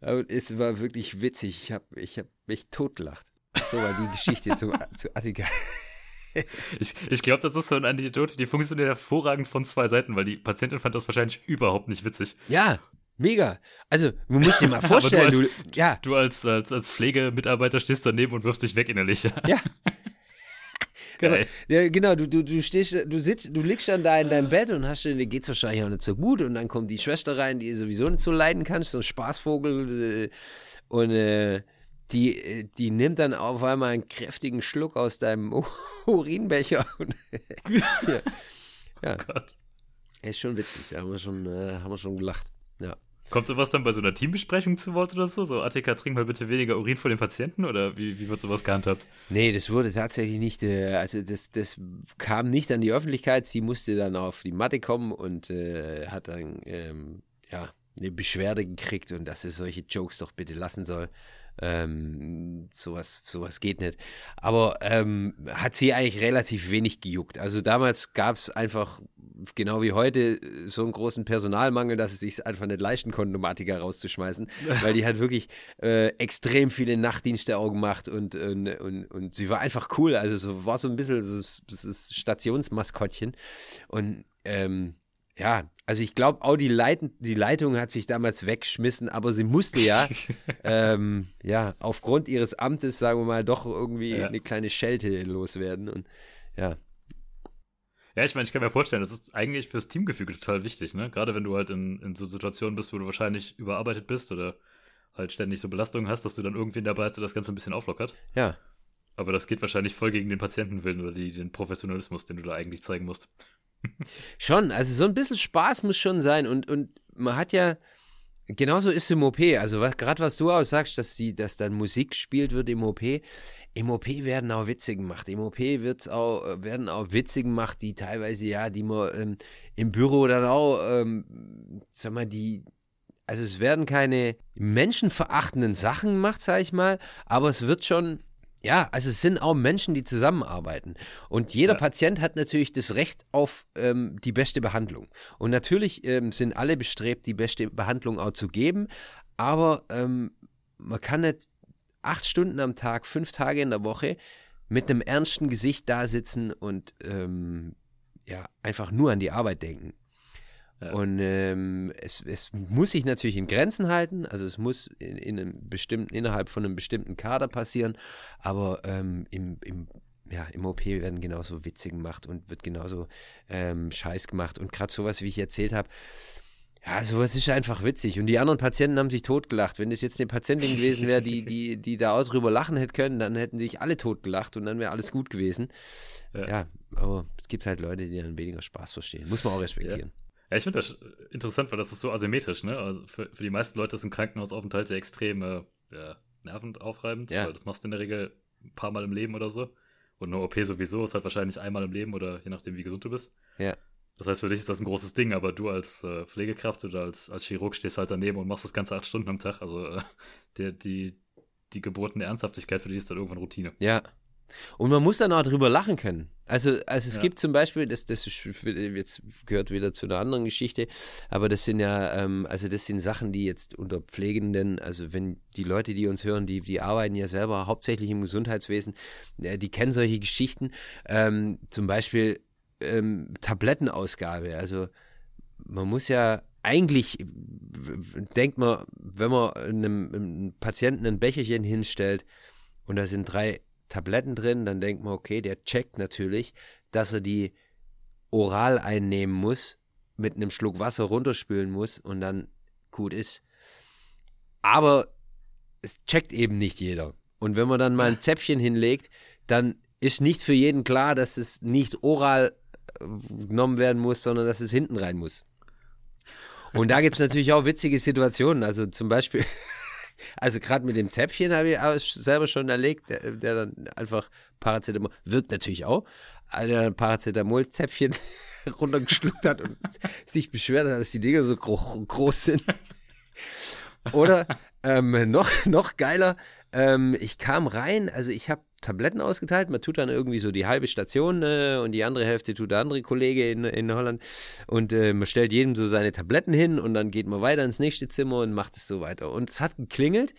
und es war wirklich witzig. Ich habe ich hab mich totgelacht. So war die Geschichte zu, [laughs] zu Attika. Ich, ich glaube, das ist so eine Anekdote, die funktioniert hervorragend von zwei Seiten, weil die Patientin fand das wahrscheinlich überhaupt nicht witzig. Ja, Mega. Also, du musst dir mal [laughs] vorstellen, du, als, du, ja. du als, als, als Pflegemitarbeiter stehst daneben und wirfst dich weg innerlich. [laughs] Ja. genau, ja, genau du, du, du stehst, du sitzt, du liegst dann da in deinem Bett und hast dir geht's wahrscheinlich auch nicht so gut und dann kommt die Schwester rein, die sowieso nicht so leiden kannst, so ein Spaßvogel äh, und äh, die, die nimmt dann auf einmal einen kräftigen Schluck aus deinem [laughs] Urinbecher. Und, ja. ja. Oh Gott. Ist schon witzig, da haben wir schon, äh, haben wir schon gelacht. Ja. Kommt sowas dann bei so einer Teambesprechung zu Wort oder so? So, Attika, trink mal bitte weniger Urin vor den Patienten oder wie, wie wird sowas gehandhabt? Nee, das wurde tatsächlich nicht, äh, also das, das kam nicht an die Öffentlichkeit. Sie musste dann auf die Matte kommen und äh, hat dann, ähm, ja, eine Beschwerde gekriegt und dass sie solche Jokes doch bitte lassen soll. Ähm, sowas, sowas geht nicht. Aber ähm, hat sie eigentlich relativ wenig gejuckt. Also damals gab es einfach, genau wie heute, so einen großen Personalmangel, dass sie sich einfach nicht leisten konnten, um Attika rauszuschmeißen, [laughs] weil die hat wirklich äh, extrem viele Nachtdienste auch gemacht und, und, und, und, sie war einfach cool. Also so war so ein bisschen so, das Stationsmaskottchen. Und ähm, ja, also ich glaube auch die, Leit die Leitung hat sich damals weggeschmissen, aber sie musste ja, [laughs] ähm, ja, aufgrund ihres Amtes, sagen wir mal, doch irgendwie ja. eine kleine Schelte loswerden und ja. Ja, ich meine, ich kann mir vorstellen, das ist eigentlich fürs Teamgefüge total wichtig, ne? Gerade wenn du halt in, in so Situationen bist, wo du wahrscheinlich überarbeitet bist oder halt ständig so Belastungen hast, dass du dann irgendwen dabei hast, der das Ganze ein bisschen auflockert. Ja. Aber das geht wahrscheinlich voll gegen den Patientenwillen oder die, den Professionalismus, den du da eigentlich zeigen musst. Schon, also so ein bisschen Spaß muss schon sein und, und man hat ja, genauso ist im OP, also gerade was du auch sagst, dass, die, dass dann Musik gespielt wird im OP, im OP werden auch Witze gemacht. Im OP wird's auch, werden auch Witze gemacht, die teilweise, ja, die man ähm, im Büro dann auch, ähm, sag mal, die, also es werden keine menschenverachtenden Sachen gemacht, sag ich mal, aber es wird schon Ja, also es sind auch Menschen, die zusammenarbeiten. Und jeder Ja. Patient hat natürlich das Recht auf ähm, die beste Behandlung. Und natürlich ähm, sind alle bestrebt, die beste Behandlung auch zu geben. Aber ähm, man kann nicht acht Stunden am Tag, fünf Tage in der Woche mit einem ernsten Gesicht da sitzen und ähm, ja, einfach nur an die Arbeit denken. Ja. Und ähm, es, es muss sich natürlich in Grenzen halten, also es muss in, in einem bestimmten, innerhalb von einem bestimmten Kader passieren, aber ähm, im, im, ja, im OP werden genauso Witze gemacht und wird genauso ähm, Scheiß gemacht. Und gerade sowas, wie ich erzählt habe, ja, sowas ist einfach witzig. Und die anderen Patienten haben sich totgelacht. Wenn das jetzt eine Patientin gewesen wäre, die, die, [laughs] die da auch drüber lachen hätte können, dann hätten sich alle totgelacht und dann wäre alles gut gewesen. Ja. Ja. aber es gibt halt Leute, die dann weniger Spaß verstehen. Muss man auch respektieren. Ja, ich finde das interessant, weil das ist so asymmetrisch, ne? Also für, für die meisten Leute ist ein Krankenhausaufenthalt ja extrem äh, ja, nervenaufreibend, Ja. weil das machst du in der Regel ein paar Mal im Leben oder so. Und eine OP sowieso ist halt wahrscheinlich einmal im Leben oder je nachdem, wie gesund du bist. Ja. Das heißt, für dich ist das ein großes Ding, aber du als äh, Pflegekraft oder als, als Chirurg stehst halt daneben und machst das Ganze acht Stunden am Tag. Also äh, [laughs] der, die, die gebotene Ernsthaftigkeit für dich ist dann irgendwann Routine. Ja. Und man muss dann auch drüber lachen können. Also, also es Ja. gibt zum Beispiel, das, das ist, jetzt gehört wieder zu einer anderen Geschichte, aber das sind ja, ähm, also das sind Sachen, die jetzt unter Pflegenden, also wenn die Leute, die uns hören, die, die arbeiten ja selber hauptsächlich im Gesundheitswesen, äh, die kennen solche Geschichten. Ähm, zum Beispiel ähm, Tablettenausgabe. Also man muss ja eigentlich, denkt man, wenn man einem, einem Patienten ein Becherchen hinstellt und da sind drei Tabletten drin, dann denkt man, okay, der checkt natürlich, dass er die oral einnehmen muss, mit einem Schluck Wasser runterspülen muss und dann gut ist. Aber es checkt eben nicht jeder. Und wenn man dann mal ein Zäpfchen hinlegt, dann ist nicht für jeden klar, dass es nicht oral äh, genommen werden muss, sondern dass es hinten rein muss. Und da gibt es natürlich auch witzige Situationen. Also zum Beispiel, [laughs] also gerade mit dem Zäpfchen habe ich selber schon erlegt, der, der dann einfach Paracetamol, wirkt natürlich auch, der dann Paracetamol-Zäpfchen [laughs] runtergeschluckt hat und sich beschwert hat, dass die Dinger so gro groß sind. Oder ähm, noch, noch geiler, ähm, ich kam rein, also ich habe Tabletten ausgeteilt, man tut dann irgendwie so die halbe Station äh, und die andere Hälfte tut der andere Kollege in, in Holland und äh, man stellt jedem so seine Tabletten hin und dann geht man weiter ins nächste Zimmer und macht es so weiter. Und es hat geklingelt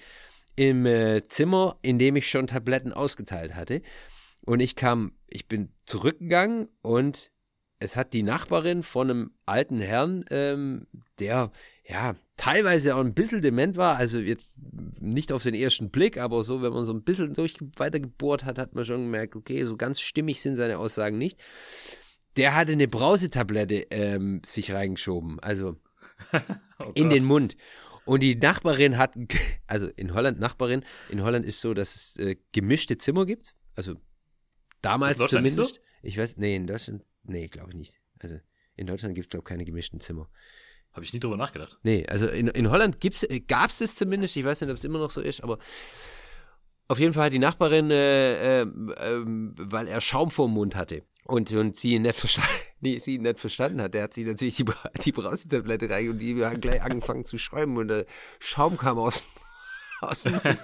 im äh, Zimmer, in dem ich schon Tabletten ausgeteilt hatte. Und ich kam, ich bin zurückgegangen und es hat die Nachbarin von einem alten Herrn, ähm, der ja teilweise auch ein bisschen dement war, also jetzt nicht auf den ersten Blick, aber so, wenn man so ein bisschen durch weitergebohrt hat, hat man schon gemerkt, okay, so ganz stimmig sind seine Aussagen nicht. Der hatte eine Brausetablette ähm, sich reingeschoben, also [laughs] Oh in den Mund. Und die Nachbarin hat, [laughs] also in Holland, Nachbarin, in Holland ist so, dass es äh, gemischte Zimmer gibt. Also damals Ist das Ich weiß, nee, in Deutschland, nee, glaube ich nicht. Also in Deutschland gibt es, glaube ich, keine gemischten Zimmer. Habe ich nie drüber nachgedacht. Nee, also in, in Holland äh, gab es es zumindest, ich weiß nicht, ob es immer noch so ist, aber auf jeden Fall hat die Nachbarin, äh, ähm, ähm, weil er Schaum vorm Mund hatte und, und sie ihn nicht, versta [laughs] nee, sie ihn nicht verstanden hat, der hat sie natürlich die, die Brausetablette rein und die hat gleich angefangen zu schäumen und der Schaum kam aus, aus dem Mund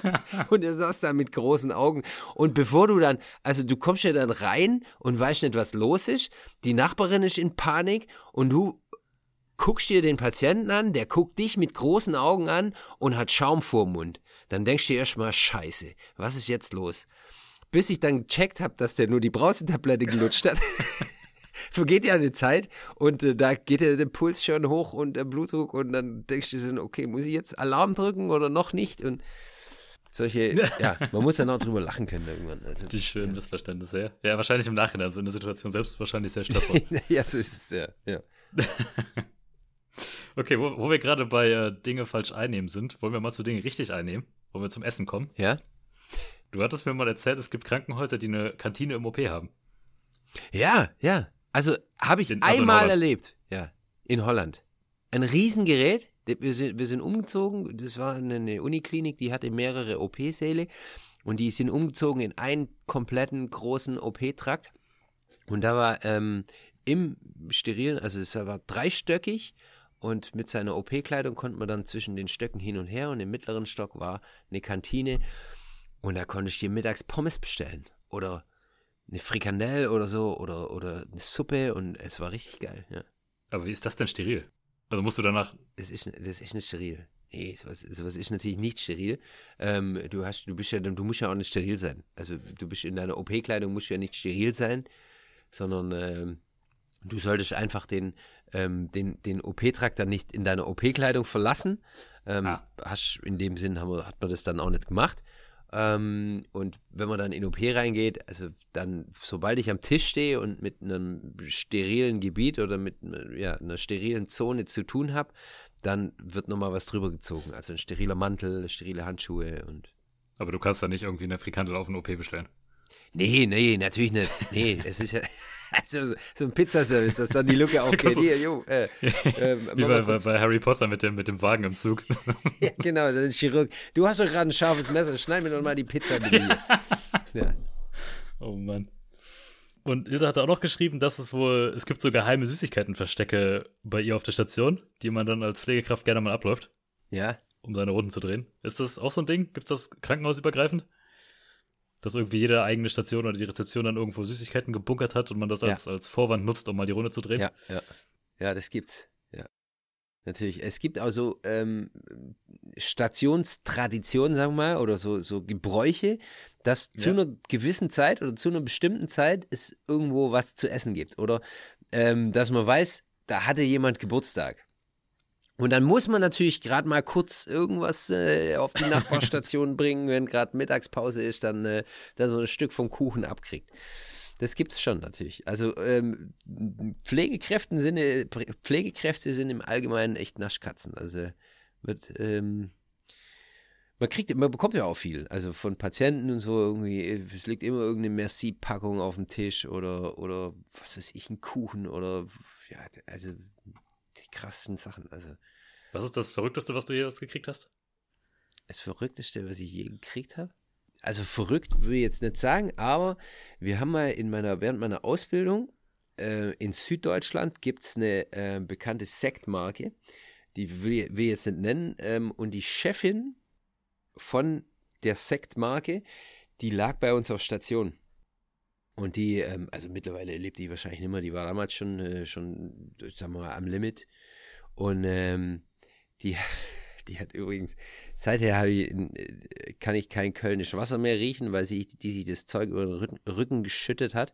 und er saß da mit großen Augen. Und bevor du dann, also du kommst ja dann rein und weißt nicht, was los ist, die Nachbarin ist in Panik und du guckst dir den Patienten an, der guckt dich mit großen Augen an und hat Schaum vorm Mund. Dann denkst du dir erstmal, scheiße, was ist jetzt los? Bis ich dann gecheckt habe, dass der nur die Brausetablette gelutscht hat. [laughs] Vergeht ja eine Zeit und äh, da geht ja der Puls schon hoch und der Blutdruck und dann denkst du so, okay, muss ich jetzt Alarm drücken oder noch nicht? Und solche, [laughs] ja, man muss dann auch drüber lachen können irgendwann. Also, Die schönen Missverständnisse, ja. Ja, wahrscheinlich im Nachhinein. Also in der Situation selbst wahrscheinlich sehr stressvoll. [laughs] ja, so ist es, ja. ja. [laughs] okay, wo, wo wir gerade bei äh, Dinge falsch einnehmen sind, wollen wir mal zu Dingen richtig einnehmen, wo wir zum Essen kommen. Ja? Du hattest mir mal erzählt, es gibt Krankenhäuser, die eine Kantine im OP haben. Ja, ja. Also habe ich In- also in einmal Holland. erlebt. Ja, in Holland. Ein Riesengerät. Wir sind, wir sind umgezogen. Das war eine, eine Uniklinik, die hatte mehrere OP-Säle. Und die sind umgezogen in einen kompletten großen OP-Trakt. Und da war ähm, im Sterilen, also es war dreistöckig. Und mit seiner OP-Kleidung konnte man dann zwischen den Stöcken hin und her. Und im mittleren Stock war eine Kantine. Und da konnte ich dir mittags Pommes bestellen. Oder eine Frikandel oder so. Oder, oder eine Suppe. Und es war richtig geil, ja. Aber wie ist das denn steril? Also musst du danach. Das ist, das ist nicht steril. Nee, sowas, sowas ist natürlich nicht steril. Ähm, du hast, du bist ja, du musst ja auch nicht steril sein. Also du bist in deiner OP-Kleidung musst du ja nicht steril sein, sondern ähm, du solltest einfach den, ähm, den, den OP-Trakt dann nicht in deiner OP-Kleidung verlassen. Ähm, ah. hast, in dem Sinn haben wir, hat man das dann auch nicht gemacht. Ähm, und wenn man dann in OP reingeht, also dann, sobald ich am Tisch stehe und mit einem sterilen Gebiet oder mit ja, einer sterilen Zone zu tun habe, dann wird nochmal was drüber gezogen. Also ein steriler Mantel, sterile Handschuhe und. Aber du kannst da nicht irgendwie eine Frikandel auf eine OP bestellen. Nee, nee, natürlich nicht. Nee, es ist ja. [laughs] Also so ein Pizzaservice, dass dann die Lücke [laughs] aufgeht. Hier, jo, äh, äh, Wie bei, bei, bei, Harry Potter mit dem, mit dem Wagen im Zug. [laughs] ja, genau, der Chirurg. Du hast doch gerade ein scharfes Messer, schneid mir doch mal die Pizza mit dir. ja. Oh Mann. Und Ilse hatte auch noch geschrieben, dass es wohl, es gibt so geheime Süßigkeitenverstecke bei ihr auf der Station, die man dann als Pflegekraft gerne mal abläuft. Ja. Um seine Runden zu drehen. Ist das auch so ein Ding? Gibt es das krankenhausübergreifend? Dass irgendwie jede eigene Station oder die Rezeption dann irgendwo Süßigkeiten gebunkert hat und man das als, ja. als Vorwand nutzt, um mal die Runde zu drehen? Ja, ja. Ja, das gibt's. Ja. Natürlich. Es gibt also ähm, Stationstraditionen, sagen wir mal, oder so, so Gebräuche, dass zu ja. einer gewissen Zeit oder zu einer bestimmten Zeit es irgendwo was zu essen gibt. Oder ähm, dass man weiß, da hatte jemand Geburtstag. Und dann muss man natürlich gerade mal kurz irgendwas äh, auf die [laughs] Nachbarstation bringen, wenn gerade Mittagspause ist, dann, äh, dann so ein Stück vom Kuchen abkriegt. Das gibt es schon natürlich. Also ähm, Pflegekräften sind, äh, Pflegekräfte sind im Allgemeinen echt Naschkatzen. Also wird ähm, man kriegt, man bekommt ja auch viel. Also von Patienten und so irgendwie, es liegt immer irgendeine Merci-Packung auf dem Tisch oder, oder was weiß ich, ein Kuchen oder ja, also die krassesten Sachen. Also. Was ist das Verrückteste, was du je gekriegt hast? Das Verrückteste, was ich je gekriegt habe? Also verrückt will ich jetzt nicht sagen, aber wir haben mal in meiner, während meiner Ausbildung äh, in Süddeutschland gibt es eine äh, bekannte Sektmarke, die will, will ich jetzt nicht nennen, ähm, und die Chefin von der Sektmarke, die lag bei uns auf Station. Und die, ähm, also mittlerweile lebt die wahrscheinlich nicht mehr, die war damals schon, äh, schon, sagen wir mal, am Limit. Und ähm, die, [laughs] die hat übrigens, seither ich, äh, kann ich kein kölnisches Wasser mehr riechen, weil sie die sich das Zeug über den Rücken geschüttet hat.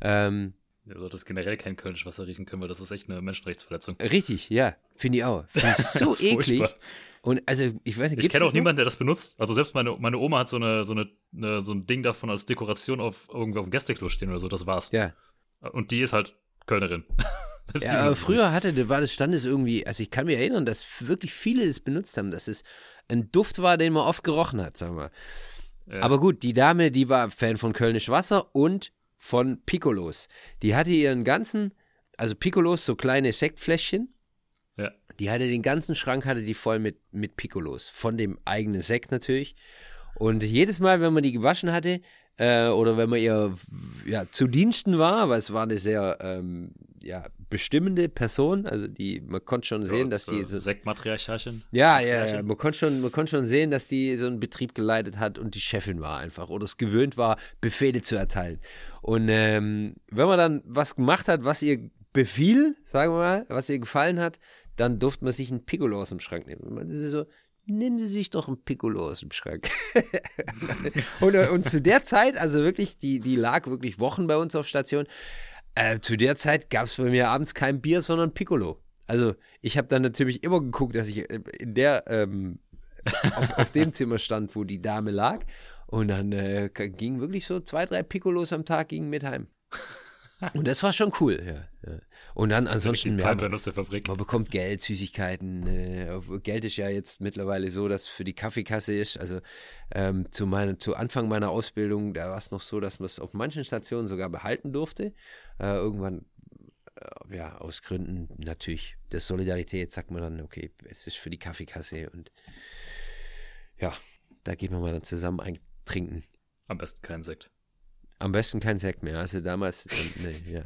Ähm, ja, du solltest generell kein kölnisches Wasser riechen können, weil das ist echt eine Menschenrechtsverletzung. Richtig, ja, finde ich auch. Finde ich [laughs] so eklig. Furchtbar. Und also, ich weiß nicht, Ich kenne auch niemanden, der das benutzt. Also selbst meine, meine Oma hat so eine, so eine, eine, so ein Ding davon als Dekoration auf irgendwie auf dem Gästeklo stehen oder so, das war's. Ja. Und die ist halt Kölnerin. [laughs] ja, aber früher hatte, war das Standes irgendwie, also ich kann mich erinnern, dass wirklich viele das benutzt haben, dass es ein Duft war, den man oft gerochen hat, sagen wir. Ja. Aber gut, die Dame, die war Fan von Kölnisch Wasser und von Piccolos. Die hatte ihren ganzen, also Piccolos, so kleine Sektfläschchen. Die hatte den ganzen Schrank, hatte die voll mit, mit Piccolos. Von dem eigenen Sekt natürlich. Und jedes Mal, wenn man die gewaschen hatte, äh, oder wenn man ihr ja, zu Diensten war, weil es war eine sehr ähm, ja, bestimmende Person, also die, man konnte schon sehen, ja, dass die. So, Sektmatriarchalchen. Ja, ja, ja, man konnte, schon, man konnte schon sehen, dass die so einen Betrieb geleitet hat und die Chefin war einfach oder es gewöhnt war, Befehle zu erteilen. Und ähm, wenn man dann was gemacht hat, was ihr befiel, sagen wir mal, was ihr gefallen hat, dann durfte man sich ein Piccolo aus dem Schrank nehmen. Man ist so, nehmen Sie sich doch ein Piccolo aus dem Schrank. [laughs] und, und, zu der Zeit, also wirklich, die, die lag wirklich Wochen bei uns auf Station. Äh, zu der Zeit gab es bei mir abends kein Bier, sondern Piccolo. Also ich habe dann natürlich immer geguckt, dass ich äh, in der ähm, auf, auf, dem [laughs] Zimmer stand, wo die Dame lag. Und dann äh, ging wirklich so zwei, drei Piccolos am Tag gingen mit heim. Und das war schon cool, ja. ja. Und dann ansonsten, ja, man, bekommt Geld, Süßigkeiten. Äh, Geld ist ja jetzt mittlerweile so, dass für die Kaffeekasse ist. Also ähm, zu, meinem, zu Anfang meiner Ausbildung, da war es noch so, dass man es auf manchen Stationen sogar behalten durfte. Äh, irgendwann, äh, ja, aus Gründen natürlich der Solidarität sagt man dann, okay, es ist für die Kaffeekasse und ja, da geht man mal dann zusammen eintrinken. Am besten keinen Sekt. Am besten kein Sekt mehr. Also damals, nee, ja.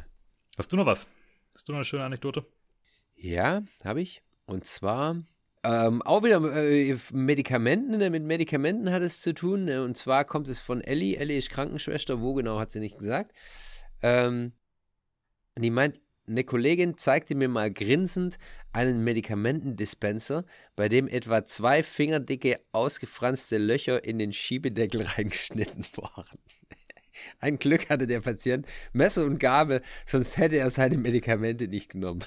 Hast du noch was? Hast du noch eine schöne Anekdote? Ja, habe ich. Und zwar Ähm, auch wieder äh, Medikamenten, ne? mit Medikamenten hat es zu tun. Ne? Und zwar kommt es von Ellie. Ellie ist Krankenschwester, wo genau hat sie nicht gesagt. Ähm, und die meint, eine Kollegin zeigte mir mal grinsend einen Medikamentendispenser, bei dem etwa zwei fingerdicke, ausgefranste Löcher in den Schiebedeckel [laughs] reingeschnitten waren. Ein Glück hatte der Patient Messer und Gabel, sonst hätte er seine Medikamente nicht genommen.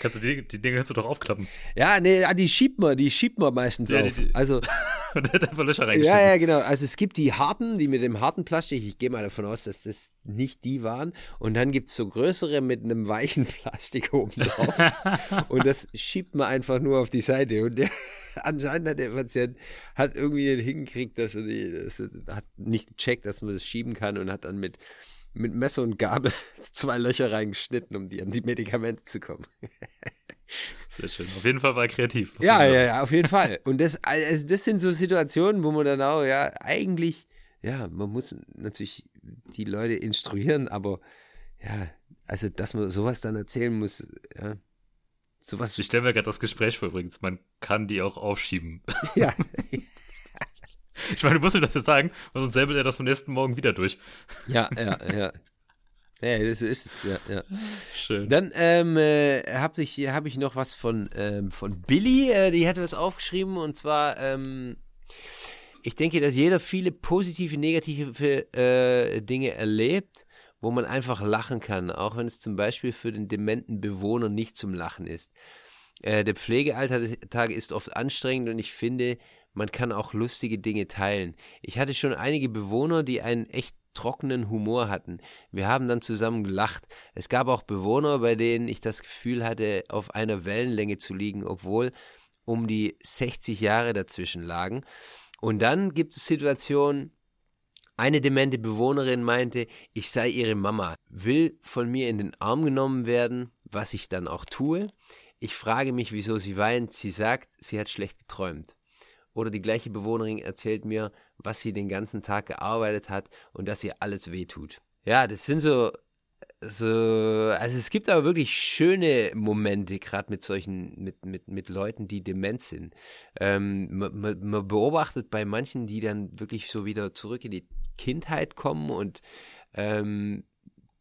Kannst du die, die Dinge kannst du doch aufklappen. Ja, nee, die schiebt man, die schiebt man meistens ja, auf. Die, die, also [laughs] und der hat einfach Löcher Ja, ja, genau. Also es gibt die harten, die mit dem harten Plastik, ich gehe mal davon aus, dass das nicht die waren. Und dann gibt es so größere mit einem weichen [laughs] Plastik oben drauf. [laughs] und das schiebt man einfach nur auf die Seite. Und der, [laughs] anscheinend hat der Patient hat irgendwie hingekriegt, dass er die, das hat nicht gecheckt, dass man das schieben kann und hat dann mit mit Messer und Gabel [laughs] zwei Löcher reingeschnitten, um die an die Medikamente zu kommen. [laughs] Sehr schön. Auf jeden Fall war er kreativ. Ja, ja, ja, auf jeden Fall. Und das, also das sind so Situationen, wo man dann auch, ja, eigentlich, ja, man muss natürlich die Leute instruieren, aber ja, also, dass man sowas dann erzählen muss, ja, sowas. Ich stelle mir gerade das Gespräch vor übrigens, man kann die auch aufschieben. [laughs] Ja. [laughs] Ich meine, du musst mir das jetzt sagen, weil sonst säbelt er das vom nächsten Morgen wieder durch. Ja, [laughs] ja, ja. Ja, das ist es, ja, ja. Schön. Dann ähm, äh, habe ich, hab ich noch was von, ähm, von Billy, äh, die hat was aufgeschrieben und zwar, ähm, ich denke, dass jeder viele positive, negative äh, Dinge erlebt, wo man einfach lachen kann, auch wenn es zum Beispiel für den dementen Bewohner nicht zum Lachen ist. Äh, der Pflegealltag ist oft anstrengend und ich finde, man kann auch lustige Dinge teilen. Ich hatte schon einige Bewohner, die einen echt trockenen Humor hatten. Wir haben dann zusammen gelacht. Es gab auch Bewohner, bei denen ich das Gefühl hatte, auf einer Wellenlänge zu liegen, obwohl um die 60 Jahre dazwischen lagen. Und dann gibt es Situationen, eine demente Bewohnerin meinte, ich sei ihre Mama, will von mir in den Arm genommen werden, was ich dann auch tue. Ich frage mich, wieso sie weint. Sie sagt, sie hat schlecht geträumt. Oder die gleiche Bewohnerin erzählt mir, was sie den ganzen Tag gearbeitet hat und dass ihr alles wehtut. Ja, das sind so, so, also es gibt aber wirklich schöne Momente, gerade mit solchen, mit, mit, mit Leuten, die dement sind. Ähm, man, man, beobachtet bei manchen, die dann wirklich so wieder zurück in die Kindheit kommen und ähm,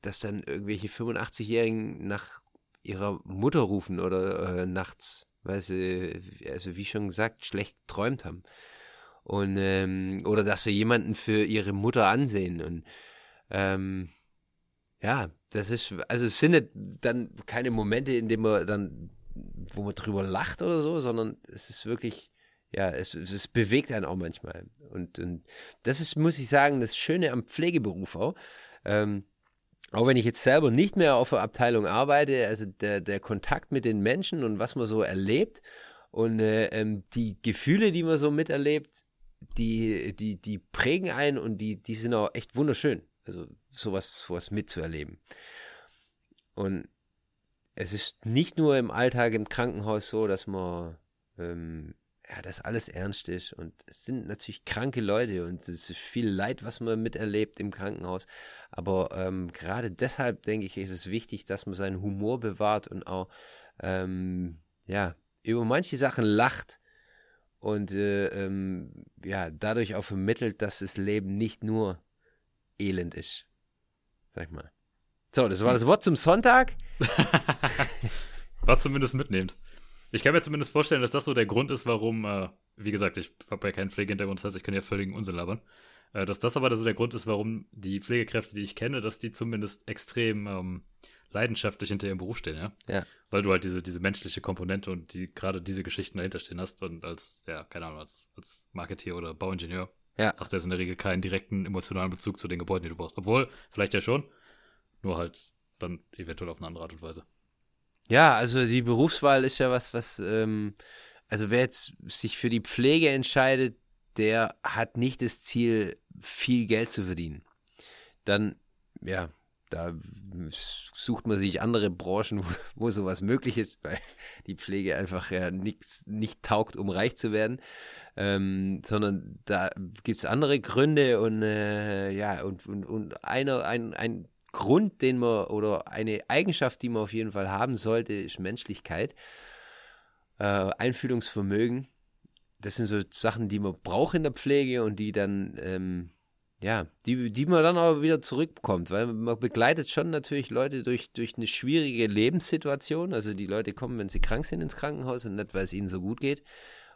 dass dann irgendwelche 85-Jährigen nach ihrer Mutter rufen oder äh, nachts weil sie, also wie schon gesagt, schlecht geträumt haben. Und, ähm, oder dass sie jemanden für ihre Mutter ansehen. Und ähm, ja, das ist, also es sind dann keine Momente, in denen man dann, wo man drüber lacht oder so, sondern es ist wirklich, ja, es, es bewegt einen auch manchmal. Und, und das ist, muss ich sagen, das Schöne am Pflegeberuf auch. Ähm, auch wenn ich jetzt selber nicht mehr auf der Abteilung arbeite, also der, der Kontakt mit den Menschen und was man so erlebt und äh, ähm, die Gefühle, die man so miterlebt, die, die, die prägen einen und die, die sind auch echt wunderschön. Also sowas, sowas mitzuerleben. Und es ist nicht nur im Alltag im Krankenhaus so, dass man ähm, ja, das alles ernst ist. Und es sind natürlich kranke Leute und es ist viel Leid, was man miterlebt im Krankenhaus. Aber ähm, gerade deshalb denke ich, ist es wichtig, dass man seinen Humor bewahrt und auch ähm, ja, über manche Sachen lacht und äh, ähm, ja, dadurch auch vermittelt, dass das Leben nicht nur elend ist. Sag ich mal. So, das war das Wort zum Sonntag. [laughs] war zumindest mitnehmend. Ich kann mir zumindest vorstellen, dass das so der Grund ist, warum, äh, wie gesagt, ich habe ja keinen Pflegehintergrund, das heißt, ich kann ja völligen Unsinn labern. Äh, dass das aber so der Grund ist, warum die Pflegekräfte, die ich kenne, dass die zumindest extrem ähm, leidenschaftlich hinter ihrem Beruf stehen, ja? ja. Weil du halt diese, diese menschliche Komponente und die gerade diese Geschichten dahinter stehen hast und als, ja, keine Ahnung, als, als Marketeer oder Bauingenieur ja. hast du jetzt in der Regel keinen direkten emotionalen Bezug zu den Gebäuden, die du brauchst. Obwohl, vielleicht ja schon, nur halt dann eventuell auf eine andere Art und Weise. Ja, also die Berufswahl ist ja was, was, ähm, also wer jetzt sich für die Pflege entscheidet, der hat nicht das Ziel, viel Geld zu verdienen. Dann, ja, da sucht man sich andere Branchen, wo, wo sowas möglich ist, weil die Pflege einfach ja nix, nicht taugt, um reich zu werden. Ähm, sondern da gibt es andere Gründe und äh, ja, und, und, und einer, ein, ein Grund, den man oder eine Eigenschaft, die man auf jeden Fall haben sollte, ist Menschlichkeit. äh, Einfühlungsvermögen. Das sind so Sachen, die man braucht in der Pflege und die dann, ähm, ja, die, die man dann aber wieder zurückbekommt, weil man begleitet schon natürlich Leute durch, durch eine schwierige Lebenssituation. Also die Leute kommen, wenn sie krank sind, ins Krankenhaus und nicht, weil es ihnen so gut geht.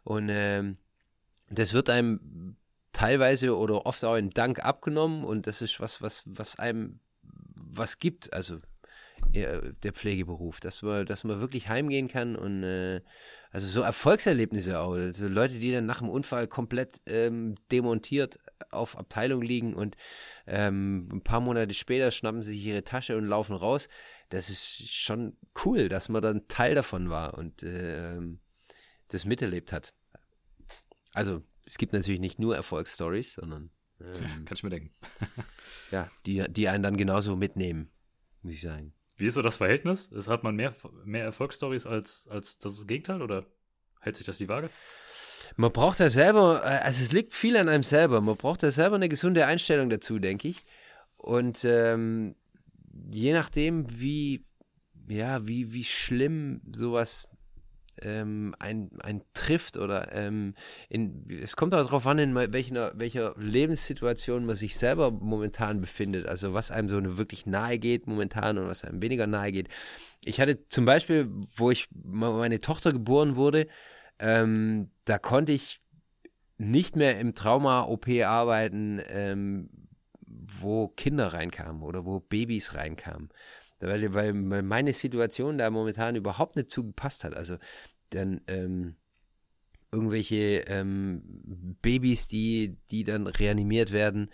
Und ähm, das wird einem teilweise oder oft auch in Dank abgenommen und das ist was, was, was einem was gibt. Also der Pflegeberuf, dass man, dass man wirklich heimgehen kann und äh, also so Erfolgserlebnisse auch. Also Leute, die dann nach dem Unfall komplett ähm, demontiert auf Abteilung liegen und ähm, ein paar Monate später schnappen sie sich ihre Tasche und laufen raus. Das ist schon cool, dass man dann Teil davon war und äh, das miterlebt hat. Also es gibt natürlich nicht nur Erfolgsstories, sondern ähm, kann ich mir denken. [laughs] ja, die, die einen dann genauso mitnehmen, muss ich sagen. Wie ist so das Verhältnis? Ist, hat man mehr, mehr Erfolgsstories als, als das Gegenteil oder hält sich das die Waage? Man braucht da selber, äh, also es liegt viel an einem selber. Man braucht da selber eine gesunde Einstellung dazu, denke ich. Und ähm, je nachdem, wie, ja, wie, wie schlimm sowas ähm, ein, ein trifft oder ähm, in, es kommt auch darauf an, in welcher, welcher Lebenssituation man sich selber momentan befindet, also was einem so wirklich nahe geht momentan und was einem weniger nahe geht. Ich hatte zum Beispiel, wo ich meine Tochter geboren wurde, ähm, da konnte ich nicht mehr im Trauma-OP arbeiten, ähm, wo Kinder reinkamen oder wo Babys reinkamen weil, weil meine Situation da momentan überhaupt nicht zugepasst hat. Also dann ähm, irgendwelche ähm, Babys, die, die dann reanimiert werden,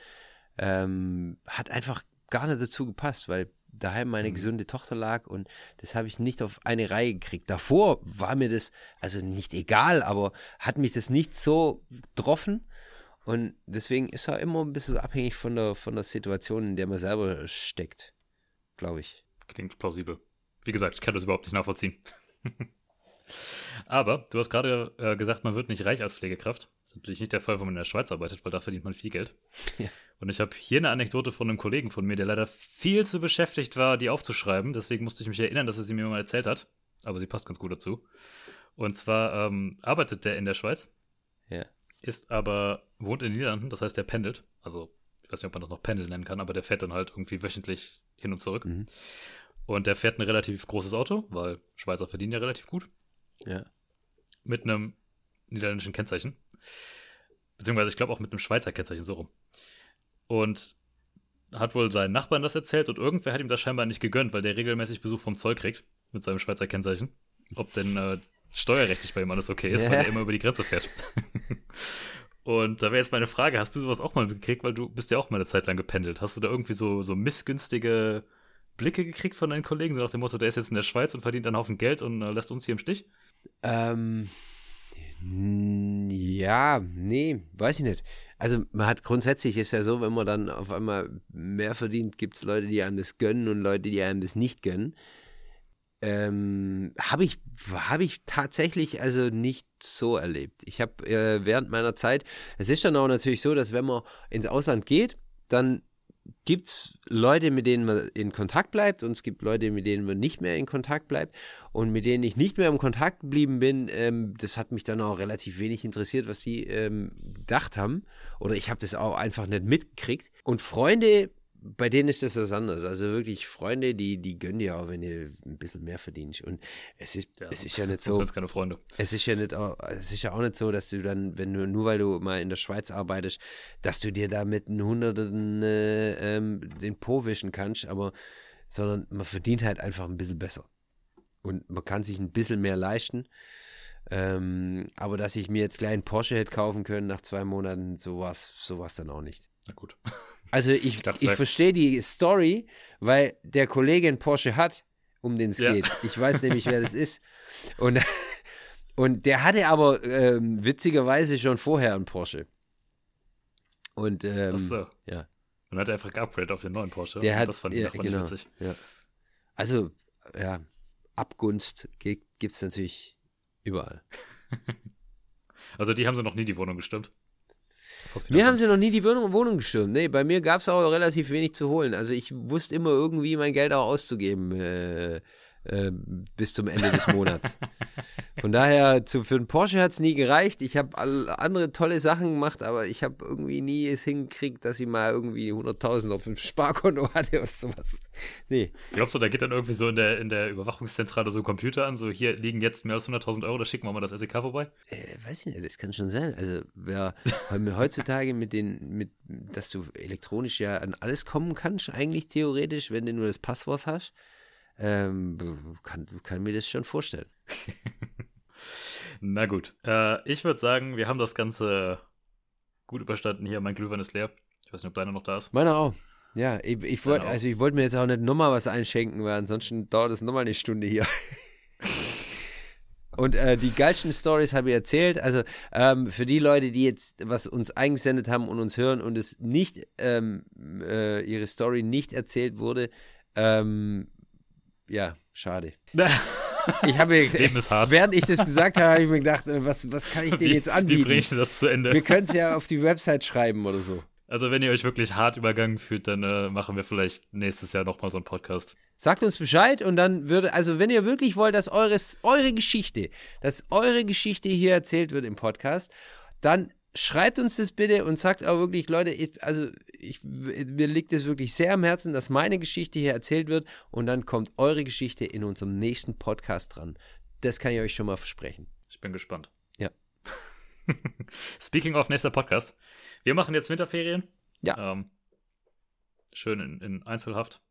ähm, hat einfach gar nicht dazu gepasst, weil daheim meine mhm. gesunde Tochter lag und das habe ich nicht auf eine Reihe gekriegt. Davor war mir das, also nicht egal, aber hat mich das nicht so getroffen. Und deswegen ist er immer ein bisschen abhängig von der, von der Situation, in der man selber steckt, glaube ich. Klingt plausibel. Wie gesagt, ich kann das überhaupt nicht nachvollziehen. [laughs] Aber du hast gerade äh, gesagt, man wird nicht reich als Pflegekraft. Das ist natürlich nicht der Fall, wenn man in der Schweiz arbeitet, weil da verdient man viel Geld. Ja. Und ich habe hier eine Anekdote von einem Kollegen von mir, der leider viel zu beschäftigt war, die aufzuschreiben. Deswegen musste ich mich erinnern, dass er sie mir mal erzählt hat. Aber sie passt ganz gut dazu. Und zwar ähm, arbeitet der in der Schweiz. Ja. Ist aber, wohnt in den Niederlanden, das heißt, der pendelt. Also, ich weiß nicht, ob man das noch Pendeln nennen kann, aber der fährt dann halt irgendwie wöchentlich hin und zurück. Mhm. Und der fährt ein relativ großes Auto, weil Schweizer verdienen ja relativ gut. Ja. Mit einem niederländischen Kennzeichen. Beziehungsweise, ich glaube auch mit einem Schweizer Kennzeichen, so rum. Und hat wohl seinen Nachbarn das erzählt und irgendwer hat ihm das scheinbar nicht gegönnt, weil der regelmäßig Besuch vom Zoll kriegt mit seinem Schweizer Kennzeichen. Ob denn äh, steuerrechtlich bei ihm alles okay ist, yeah. weil er immer über die Grenze fährt. [laughs] und da wäre jetzt meine Frage, hast du sowas auch mal gekriegt, weil du bist ja auch mal eine Zeit lang gependelt. Hast du da irgendwie so, so missgünstige Blicke gekriegt von deinen Kollegen, so nach dem Motto, der ist jetzt in der Schweiz und verdient einen Haufen Geld und äh, lässt uns hier im Stich? Ähm, ja, nee, weiß ich nicht. Also man hat grundsätzlich ist ja so, wenn man dann auf einmal mehr verdient, gibt es Leute, die einem das gönnen und Leute, die einem das nicht gönnen. Ähm, habe ich, hab ich tatsächlich also nicht so erlebt. Ich habe äh, während meiner Zeit, es ist dann auch natürlich so, dass wenn man ins Ausland geht, dann gibt es Leute, mit denen man in Kontakt bleibt und es gibt Leute, mit denen man nicht mehr in Kontakt bleibt. Und mit denen ich nicht mehr im Kontakt geblieben bin, ähm, das hat mich dann auch relativ wenig interessiert, was sie ähm, gedacht haben. Oder ich habe das auch einfach nicht mitgekriegt. Und Freunde bei denen ist das was anderes. Also wirklich Freunde, die, die gönnen dir auch, wenn ihr ein bisschen mehr verdient. Und es ist, ja, es ist ja nicht [laughs] so. keine Freunde. Es ist ja nicht auch, es ist ja auch nicht so, dass du dann, wenn du, nur weil du mal in der Schweiz arbeitest, dass du dir da mit einen Hunderten äh, ähm, den Po wischen kannst, aber, sondern man verdient halt einfach ein bisschen besser. Und man kann sich ein bisschen mehr leisten. Ähm, aber dass ich mir jetzt gleich einen Porsche hätte kaufen können nach zwei Monaten, so war es so dann auch nicht. Na gut. Also ich, ich, ich verstehe die Story, weil der Kollege einen Porsche hat, um den es ja. geht. Ich weiß [laughs] nämlich, wer das ist. Und, [laughs] und der hatte aber ähm, witzigerweise schon vorher einen Porsche. Und ähm, Ach so. ja. Und hat er einfach geupgradet auf den neuen Porsche. Der hat, das fand, ja, fand genau, ich witzig. Ja. Also, ja, Abgunst gibt es natürlich überall. [laughs] also die haben sie noch nie die Wohnung gestimmt. Mir haben sie noch nie die Wohnung, Wohnung gestürmt. Nee, bei mir gab es auch relativ wenig zu holen. Also ich wusste immer irgendwie mein Geld auch auszugeben äh, äh, bis zum Ende des Monats. Von daher, zu, für einen Porsche hat es nie gereicht. Ich habe andere tolle Sachen gemacht, aber ich habe irgendwie nie es hingekriegt, dass ich mal irgendwie 100.000 auf dem Sparkonto hatte oder sowas. Nee. Glaubst du, da geht dann irgendwie so in der, in der Überwachungszentrale so ein Computer an, so hier liegen jetzt mehr als 100.000 Euro, da schicken wir mal das SEK vorbei? Äh, weiß ich nicht, das kann schon sein. Also, wer [laughs] heutzutage mit den, mit, dass du elektronisch ja an alles kommen kannst, eigentlich theoretisch, wenn du nur das Passwort hast, ähm, kann, kann mir das schon vorstellen. [laughs] Na gut. Äh, ich würde sagen, wir haben das Ganze gut überstanden hier. Mein Glühwein ist leer. Ich weiß nicht, ob deiner noch da ist. Meiner auch. Ja, ich, ich wollte also ich mir jetzt auch nicht nochmal was einschenken, weil ansonsten dauert es nochmal eine Stunde hier. [laughs] Und äh, die geilsten Stories habe ich erzählt. Also ähm, für die Leute, die jetzt was uns eingesendet haben und uns hören und es nicht ähm, äh, ihre Story nicht erzählt wurde, ähm, ja, schade. [laughs] Ich habe während ich das gesagt habe, habe ich mir gedacht, äh, was, was kann ich denen jetzt anbieten? Wie bringe ich das zu Ende? Wir können es ja auf die Website schreiben oder so. Also wenn ihr euch wirklich hart übergangen fühlt, dann äh, machen wir vielleicht nächstes Jahr nochmal so einen Podcast. Sagt uns Bescheid und dann würde, also wenn ihr wirklich wollt, dass eures, eure Geschichte, dass eure Geschichte hier erzählt wird im Podcast, dann schreibt uns das bitte und sagt auch wirklich, Leute, ich, also ich, mir liegt es wirklich sehr am Herzen, dass meine Geschichte hier erzählt wird und dann kommt eure Geschichte in unserem nächsten Podcast dran. Das kann ich euch schon mal versprechen. Ich bin gespannt. Ja. [laughs] Speaking of nächster Podcast. Wir machen jetzt Winterferien. Ja. Ähm, schön in, in Einzelhaft.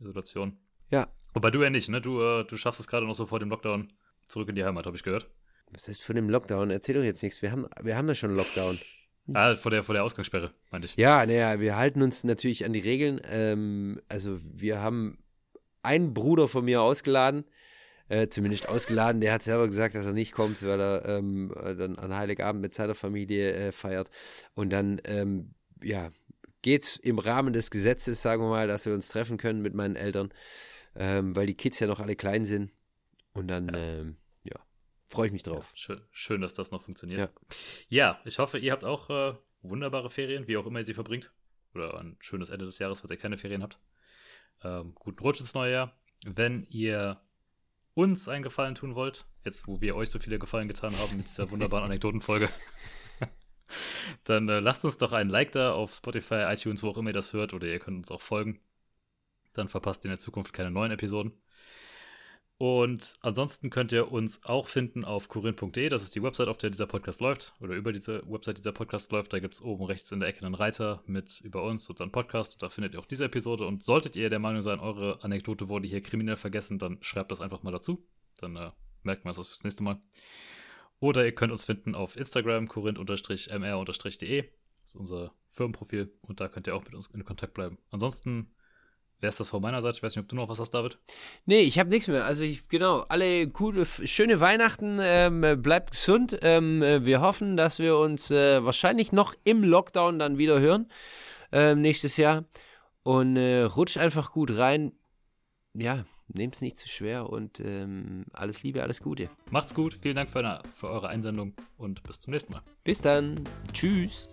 Isolation. Ja. Wobei du ja nicht, ne? Du, äh, du schaffst es gerade noch so vor dem Lockdown zurück in die Heimat, habe ich gehört. Was heißt von dem Lockdown? Erzähl doch jetzt nichts. Wir haben, wir haben ja schon Lockdown. Ah, vor der, vor der Ausgangssperre, meinte ich. Ja, naja, wir halten uns natürlich an die Regeln. Ähm, also wir haben einen Bruder von mir ausgeladen, äh, zumindest ausgeladen, der hat selber gesagt, dass er nicht kommt, weil er ähm, dann an Heiligabend mit seiner Familie äh, feiert. Und dann, ähm, ja, es im Rahmen des Gesetzes, sagen wir mal, dass wir uns treffen können mit meinen Eltern, ähm, weil die Kids ja noch alle klein sind. Und dann, ja. Freue ich mich drauf. Ja, schön, schön, dass das noch funktioniert. Ja, ja ich hoffe, ihr habt auch äh, wunderbare Ferien, wie auch immer ihr sie verbringt. Oder ein schönes Ende des Jahres, falls ihr keine Ferien habt. Ähm, guten Rutsch ins neue Jahr. Wenn ihr uns einen Gefallen tun wollt, jetzt wo wir euch so viele Gefallen getan haben mit dieser wunderbaren [laughs] Anekdotenfolge, [laughs] dann äh, lasst uns doch einen Like da auf Spotify, iTunes, wo auch immer ihr das hört, oder ihr könnt uns auch folgen. Dann verpasst ihr in der Zukunft keine neuen Episoden. Und ansonsten könnt ihr uns auch finden auf kurin.de. Das ist die Website, auf der dieser Podcast läuft. Oder über diese Website dieser Podcast läuft. Da gibt es oben rechts in der Ecke einen Reiter mit über uns und dann Podcast. Und da findet ihr auch diese Episode. Und solltet ihr der Meinung sein, eure Anekdote wurde hier kriminell vergessen, dann schreibt das einfach mal dazu. Dann äh, merkt man das fürs nächste Mal. Oder ihr könnt uns finden auf Instagram, korinth-mr-de. Das ist unser Firmenprofil. Und da könnt ihr auch mit uns in Kontakt bleiben. Ansonsten Wäre das von meiner Seite? Ich weiß nicht, ob du noch was hast, David? Nee, ich habe nichts mehr. Also ich, genau, alle coole, schöne Weihnachten, ähm, bleibt gesund. Ähm, wir hoffen, dass wir uns äh, wahrscheinlich noch im Lockdown dann wieder hören ähm, nächstes Jahr. Und äh, rutscht einfach gut rein. Ja, nehmt es nicht zu schwer und ähm, alles Liebe, alles Gute. Macht's gut, vielen Dank für, eine, für eure Einsendung und bis zum nächsten Mal. Bis dann. Tschüss.